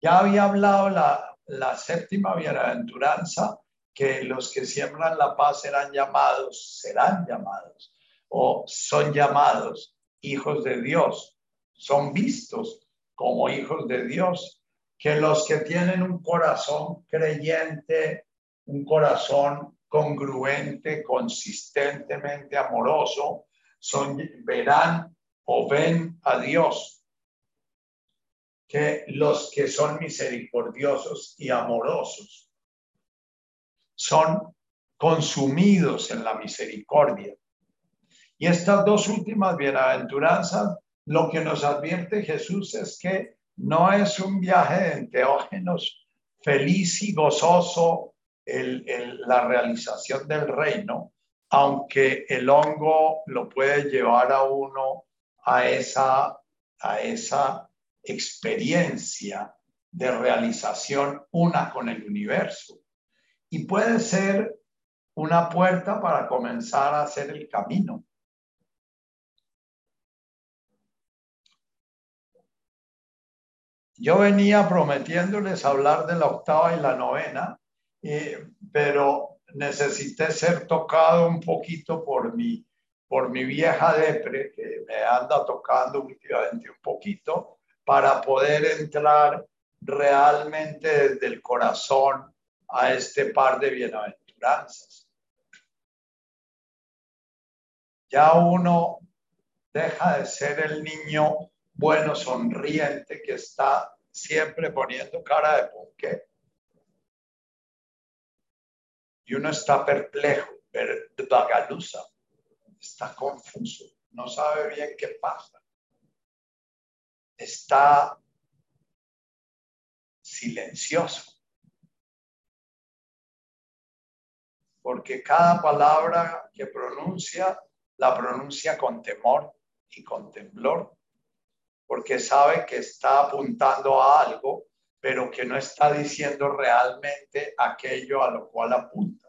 Ya había hablado la, la séptima bienaventuranza que los que siembran la paz serán llamados, serán llamados o son llamados hijos de Dios, son vistos como hijos de Dios, que los que tienen un corazón creyente, un corazón congruente, consistentemente amoroso, son, verán o ven a Dios, que los que son misericordiosos y amorosos son consumidos en la misericordia. Y estas dos últimas bienaventuranzas, lo que nos advierte Jesús es que no es un viaje de enteógenos feliz y gozoso la realización del reino, aunque el hongo lo puede llevar a uno a esa, a esa experiencia de realización una con el universo. Y puede ser una puerta para comenzar a hacer el camino. Yo venía prometiéndoles hablar de la octava y la novena, pero necesité ser tocado un poquito por mi, por mi vieja depre, que me anda tocando últimamente un poquito, para poder entrar realmente desde el corazón a este par de bienaventuranzas. Ya uno deja de ser el niño bueno, sonriente, que está siempre poniendo cara de ponqué y uno está perplejo, vagalusa, está confuso, no sabe bien qué pasa. Está silencioso. Porque cada palabra que pronuncia, la pronuncia con temor y con temblor. Porque sabe que está apuntando a algo, pero que no está diciendo realmente aquello a lo cual apunta.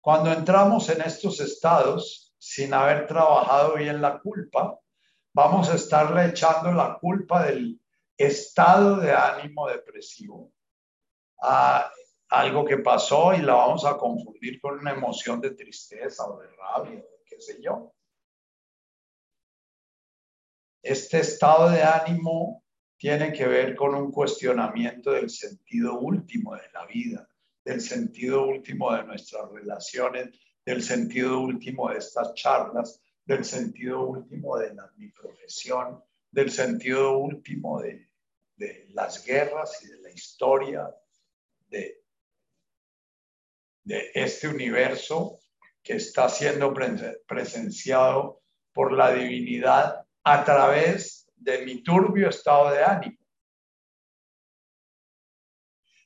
Cuando entramos en estos estados sin haber trabajado bien la culpa, vamos a estarle echando la culpa del estado de ánimo depresivo a algo que pasó y la vamos a confundir con una emoción de tristeza o de rabia, qué sé yo. Este estado de ánimo tiene que ver con un cuestionamiento del sentido último de la vida del sentido último de nuestras relaciones, del sentido último de estas charlas, del sentido último de mi profesión, del sentido último de, las guerras y de la historia de, de este universo que está siendo presenciado por la divinidad a través de mi turbio estado de ánimo.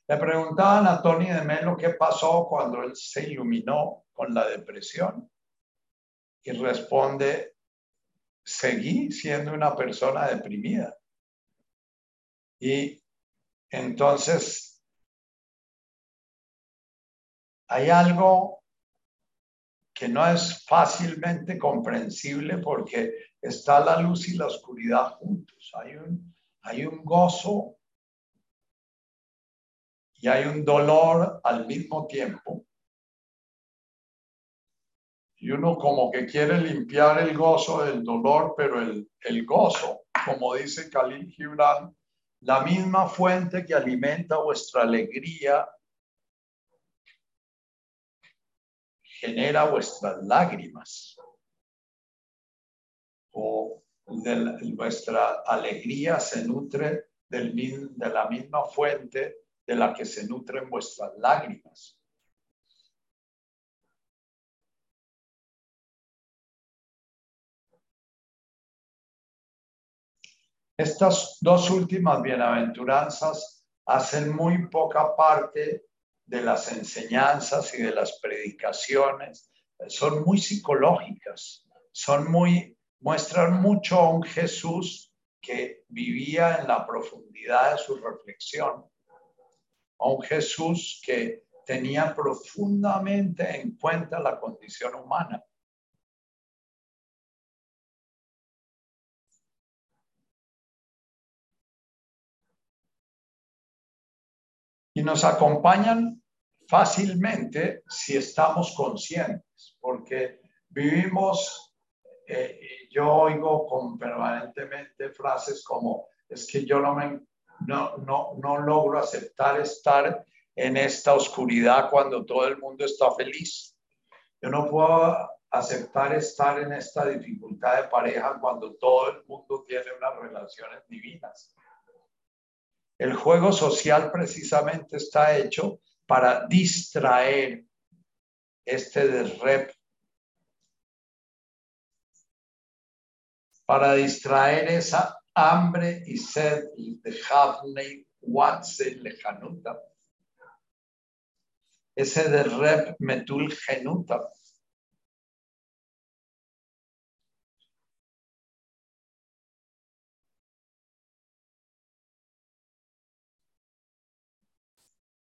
Le preguntaban a Tony de Melo qué pasó cuando él se iluminó con la depresión. Y responde, seguí siendo una persona deprimida. Y entonces hay algo que no es fácilmente comprensible porque está la luz y la oscuridad juntos. Hay un, hay un gozo y hay un dolor al mismo tiempo. Y uno como que quiere limpiar el gozo del dolor, pero el, el gozo, como dice Khalil Gibran, la misma fuente que alimenta vuestra alegría genera vuestras lágrimas. O vuestra alegría se nutre de la misma fuente de la que se nutren vuestras lágrimas. Estas dos últimas bienaventuranzas hacen muy poca parte de las enseñanzas y de las predicaciones. Son muy psicológicas, son muy, muestran mucho a un Jesús que vivía en la profundidad de su reflexión a un Jesús que tenía profundamente en cuenta la condición humana. Y nos acompañan fácilmente si estamos conscientes, porque vivimos, eh, yo oigo con permanentemente frases como, es que yo no me no, no, no logro aceptar estar en esta oscuridad cuando todo el mundo está feliz. Yo no puedo aceptar estar en esta dificultad de pareja cuando todo el mundo tiene unas relaciones divinas. El juego social precisamente está hecho para distraer este desrep, para distraer esa hambre y sed de Havnei Watse Lejanuta. Ese de Rep Metul Genuta.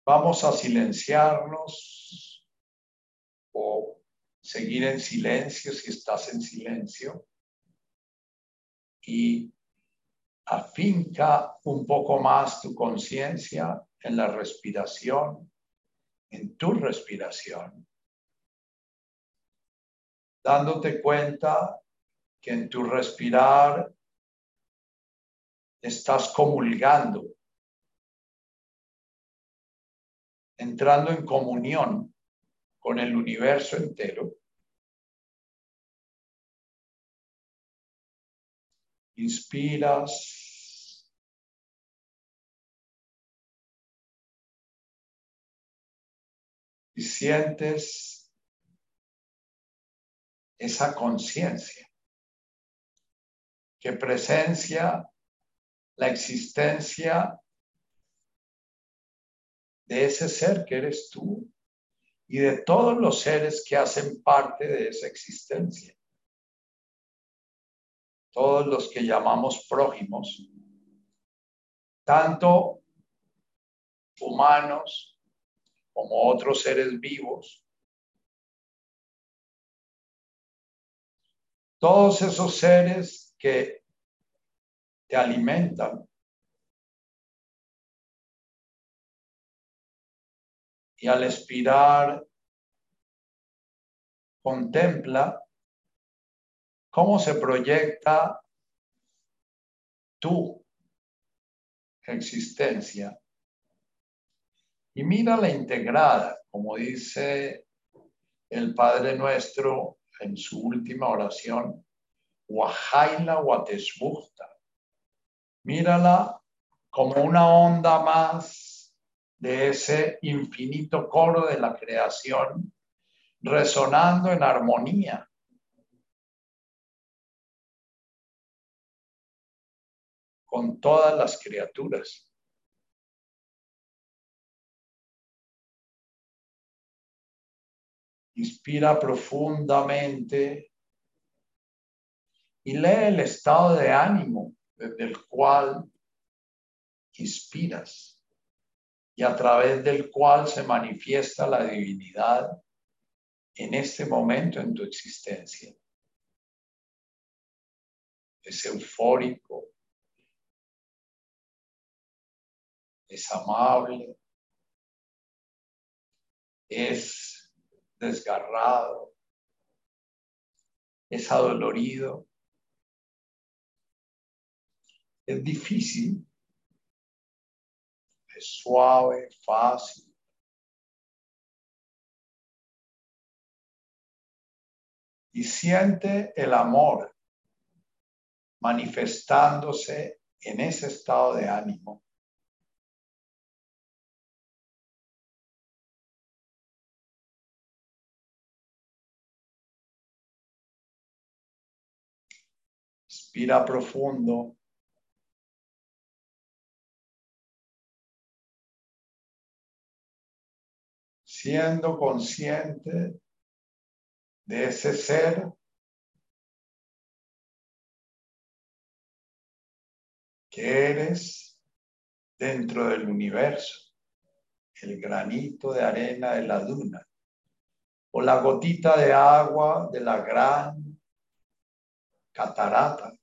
Vamos a silenciarnos o seguir en silencio si estás en silencio y afinca un poco más tu conciencia en la respiración, en tu respiración, dándote cuenta que en tu respirar estás comulgando, entrando en comunión con el universo entero Inspiras. Y sientes esa conciencia que presencia la existencia de ese ser que eres tú y de todos los seres que hacen parte de esa existencia. Todos los que llamamos prójimos, tanto humanos como otros seres vivos, todos esos seres que te alimentan y al expirar contempla cómo se proyecta tu existencia y mira la integrada, como dice el Padre Nuestro en su última oración, Wahaila Watesbuchta. Mírala como una onda más de ese infinito coro de la creación, resonando en armonía. Con todas las criaturas. Inspira profundamente y lee el estado de ánimo desde el cual inspiras y a través del cual se manifiesta la divinidad en este momento en tu existencia. Es eufórico, es amable, es desgarrado, es adolorido, es difícil, es suave, fácil. Y siente el amor manifestándose en ese estado de ánimo. Respira profundo. Siendo consciente de ese ser. Que eres dentro del universo, el granito de arena de la duna. O la gotita de agua de la gran catarata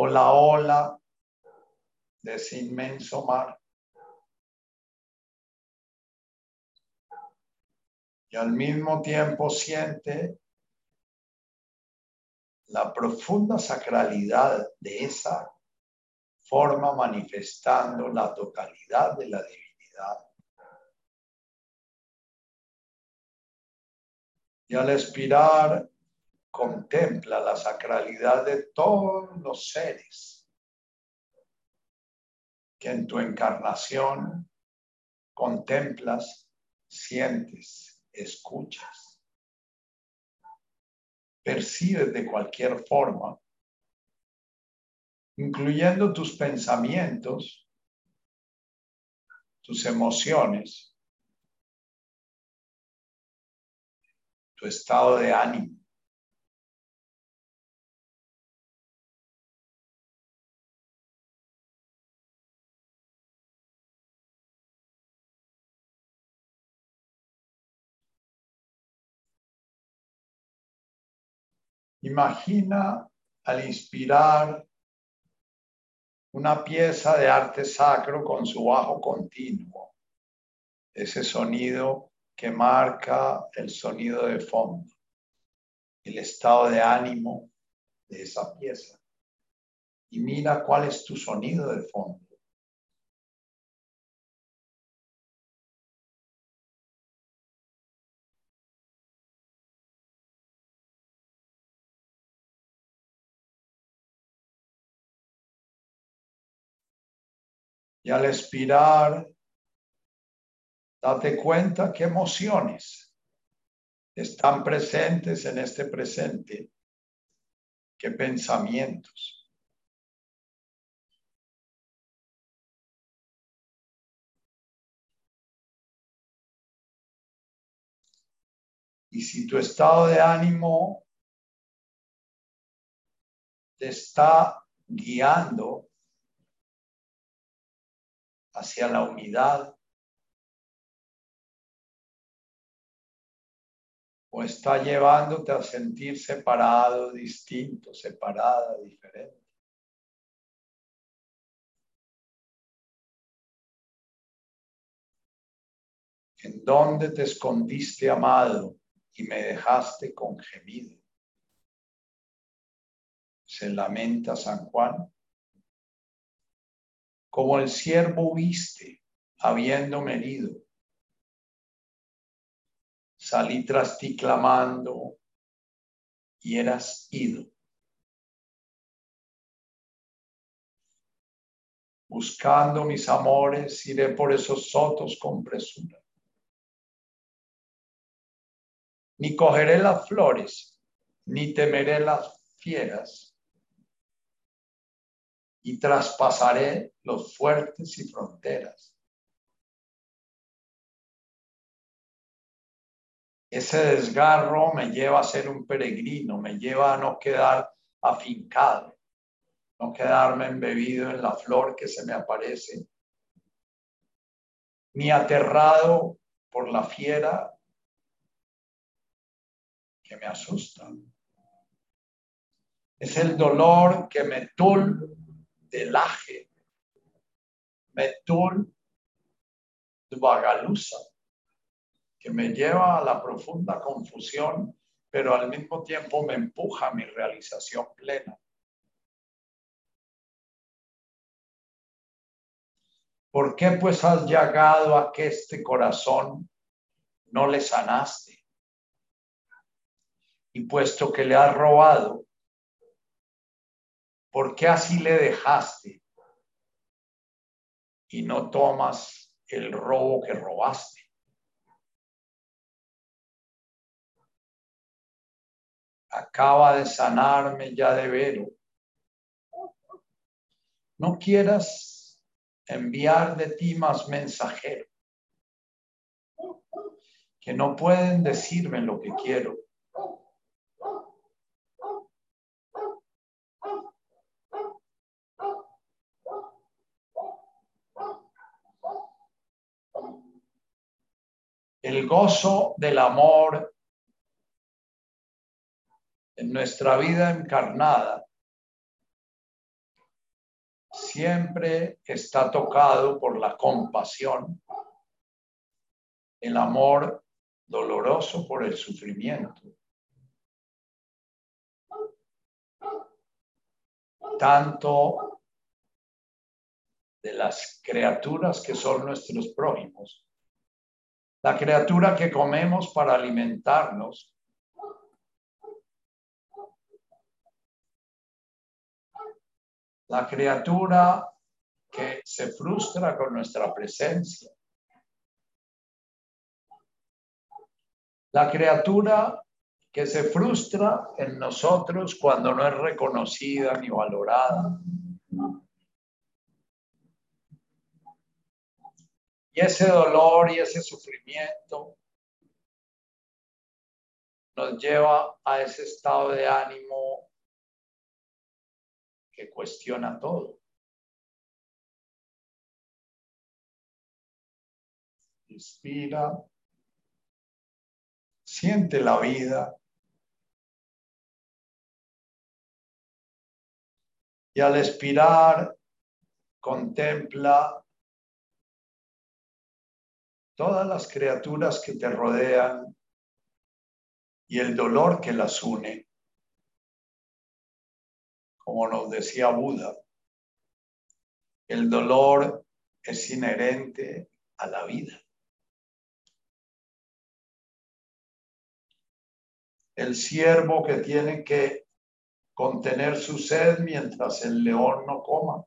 o la ola de ese inmenso mar. Y al mismo tiempo siente la profunda sacralidad de esa forma manifestando la totalidad de la divinidad. Y al expirar contempla la sacralidad de todos los seres que en tu encarnación contemplas, sientes, escuchas, percibes de cualquier forma, incluyendo tus pensamientos, tus emociones, tu estado de ánimo. Imagina al inspirar una pieza de arte sacro con su bajo continuo, ese sonido que marca el sonido de fondo, el estado de ánimo de esa pieza. Y mira cuál es tu sonido de fondo. Y al expirar, date cuenta qué emociones están presentes en este presente, qué pensamientos. Y si tu estado de ánimo te está guiando hacia la unidad o está llevándote a sentir separado, distinto, separada, diferente. ¿En dónde te escondiste, amado, y me dejaste con gemido? Se lamenta San Juan. Como el siervo viste, habiendo herido. Salí tras ti clamando y eras ido. Buscando mis amores, iré por esos sotos con presura ni cogeré las flores, ni temeré las fieras, y traspasaré los fuertes y fronteras. Ese desgarro me lleva a ser un peregrino, me lleva a no quedar afincado, no quedarme embebido en la flor que se me aparece, ni aterrado por la fiera que me asusta. Es el dolor que me tul delaje, me tul vagalusa, que me lleva a la profunda confusión, pero al mismo tiempo me empuja a mi realización plena. ¿Por qué pues has llegado a que este corazón no le sanaste? y puesto que le has robado, ¿por qué así le dejaste y no tomas el robo que robaste? Acaba de sanarme ya de vero. No quieras enviar de ti más mensajeros que no pueden decirme lo que quiero el gozo del amor en nuestra vida encarnada siempre está tocado por la compasión, el amor doloroso por el sufrimiento. Tanto de las criaturas que son nuestros prójimos, la criatura que comemos para alimentarnos. La criatura que se frustra con nuestra presencia. La criatura que se frustra en nosotros cuando no es reconocida ni valorada. Y ese dolor y ese sufrimiento nos lleva a ese estado de ánimo que cuestiona todo. Inspira, siente la vida. Y al expirar, contempla todas las criaturas que te rodean y el dolor que las une. Como nos decía Buda, el dolor es inherente a la vida. El ciervo que tiene que contener su sed mientras el león no coma.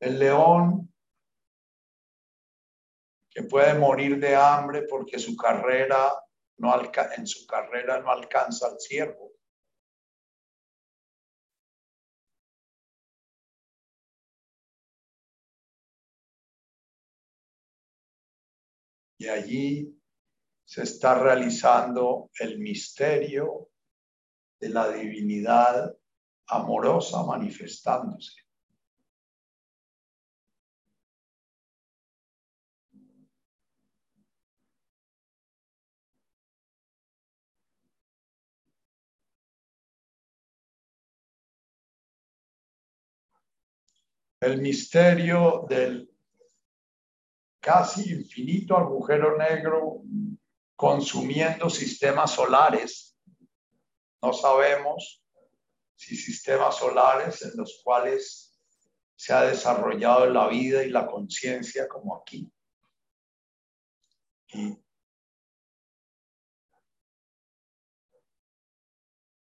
El león que puede morir de hambre porque su carrera no en su carrera no alcanza al ciervo. Y allí se está realizando el misterio de la divinidad amorosa manifestándose. El misterio del casi infinito agujero negro consumiendo sistemas solares. No sabemos si sistemas solares en los cuales se ha desarrollado la vida y la conciencia como aquí.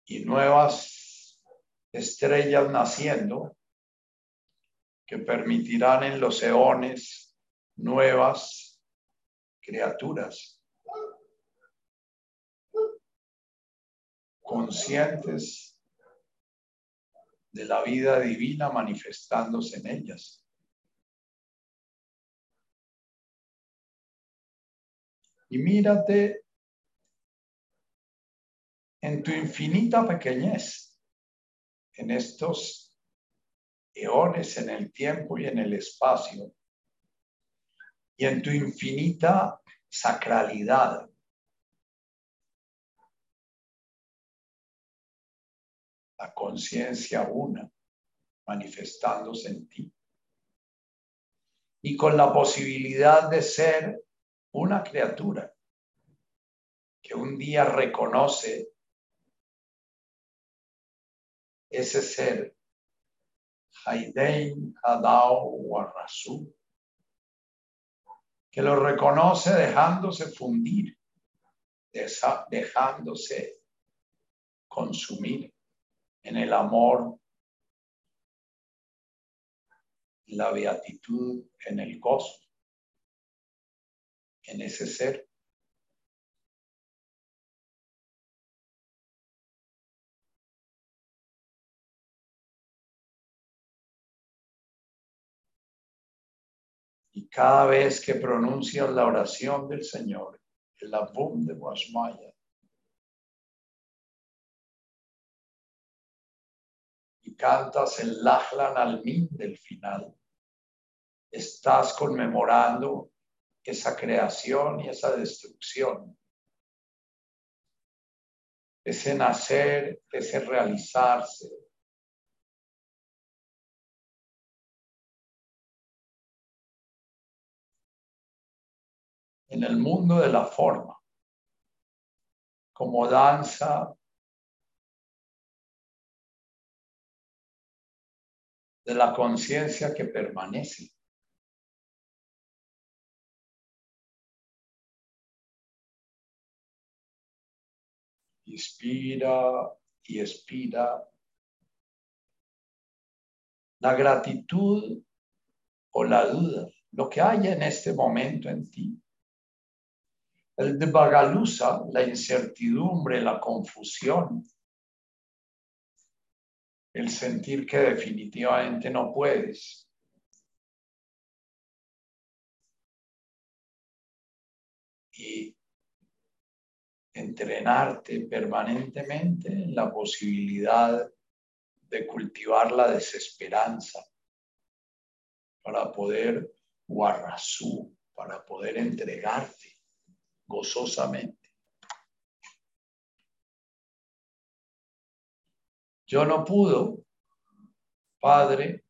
Y, nuevas estrellas naciendo que permitirán en los eones nuevas criaturas conscientes de la vida divina manifestándose en ellas. Y mírate en tu infinita pequeñez, en estos eones, en el tiempo y en el espacio, y en tu infinita sacralidad, la conciencia una manifestándose en ti. Y con la posibilidad de ser una criatura que un día reconoce ese ser, Haidein Hadao Warrasu, que lo reconoce dejándose fundir, dejándose consumir en el amor, la beatitud, en el gozo, en ese ser. Y cada vez que pronuncias la oración del Señor, el Abum de Guasmaya, cantas el Lachlan Almin del final, estás conmemorando esa creación y esa destrucción, ese nacer, ese realizarse. En el mundo de la forma, como danza de la conciencia que permanece. Inspira y expira. La gratitud o la duda, lo que hay en este momento en ti. El de Bagalusa, la incertidumbre, la confusión, el sentir que definitivamente no puedes. Y entrenarte permanentemente en la posibilidad de cultivar la desesperanza para poder guarrazú, para poder entregarte gozosamente. Yo no pudo, Padre,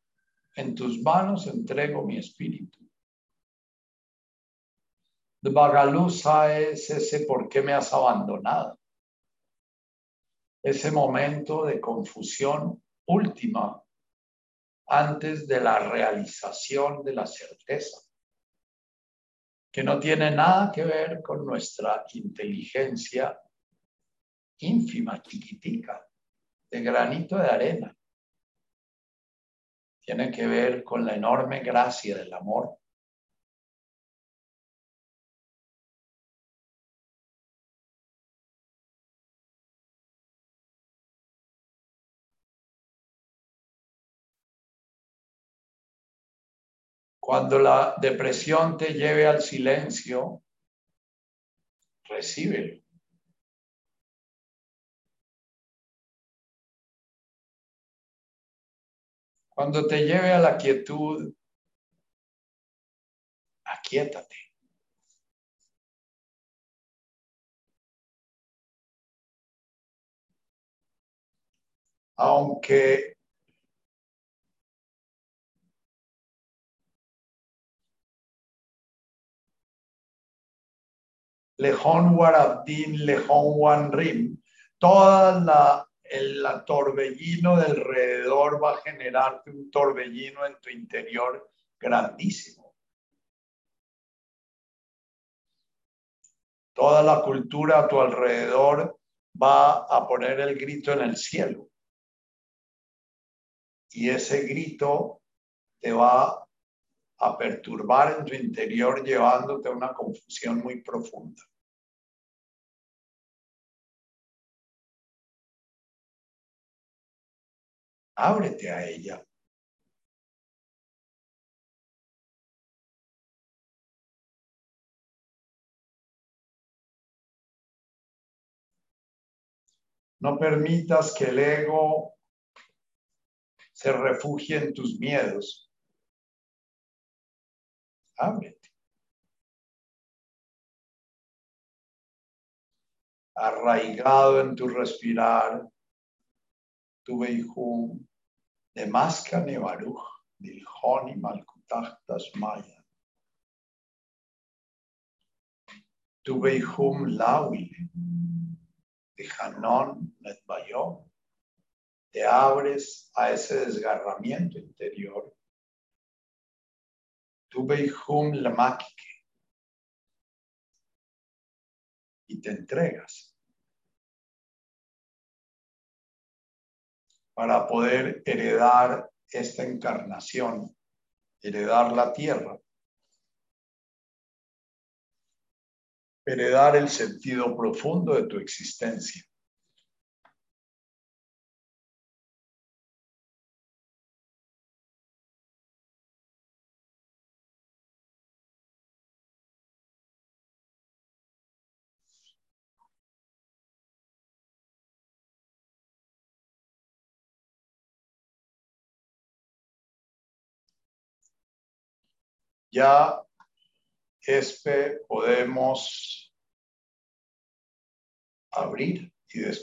en tus manos entrego mi espíritu. De Bagalusa es ese por qué me has abandonado. Ese momento de confusión última antes de la realización de la certeza, que no tiene nada que ver con nuestra inteligencia ínfima, chiquitica, de granito de arena. Tiene que ver con la enorme gracia del amor. Cuando la depresión te lleve al silencio, Recíbelo. Cuando te lleve a la quietud, aquietate. Aunque Lejón Warabdin, Lejón Wanrim, toda la el torbellino de alrededor va a generarte un torbellino en tu interior grandísimo. Toda la cultura a tu alrededor va a poner el grito en el cielo. Y ese grito te va a perturbar en tu interior llevándote a una confusión muy profunda. ábrete a ella. No permitas que el ego se refugie en tus miedos. Arraigado en tu respirar, tu veijum, de Maskane Baruch, Dilhoni Malkutachtas Maya. Tu Beihum Lawile, de Hanon Netbayom, te abres a ese desgarramiento interior. Y te entregas. para poder heredar esta encarnación, heredar la tierra, heredar el sentido profundo de tu existencia. Ya este podemos abrir y después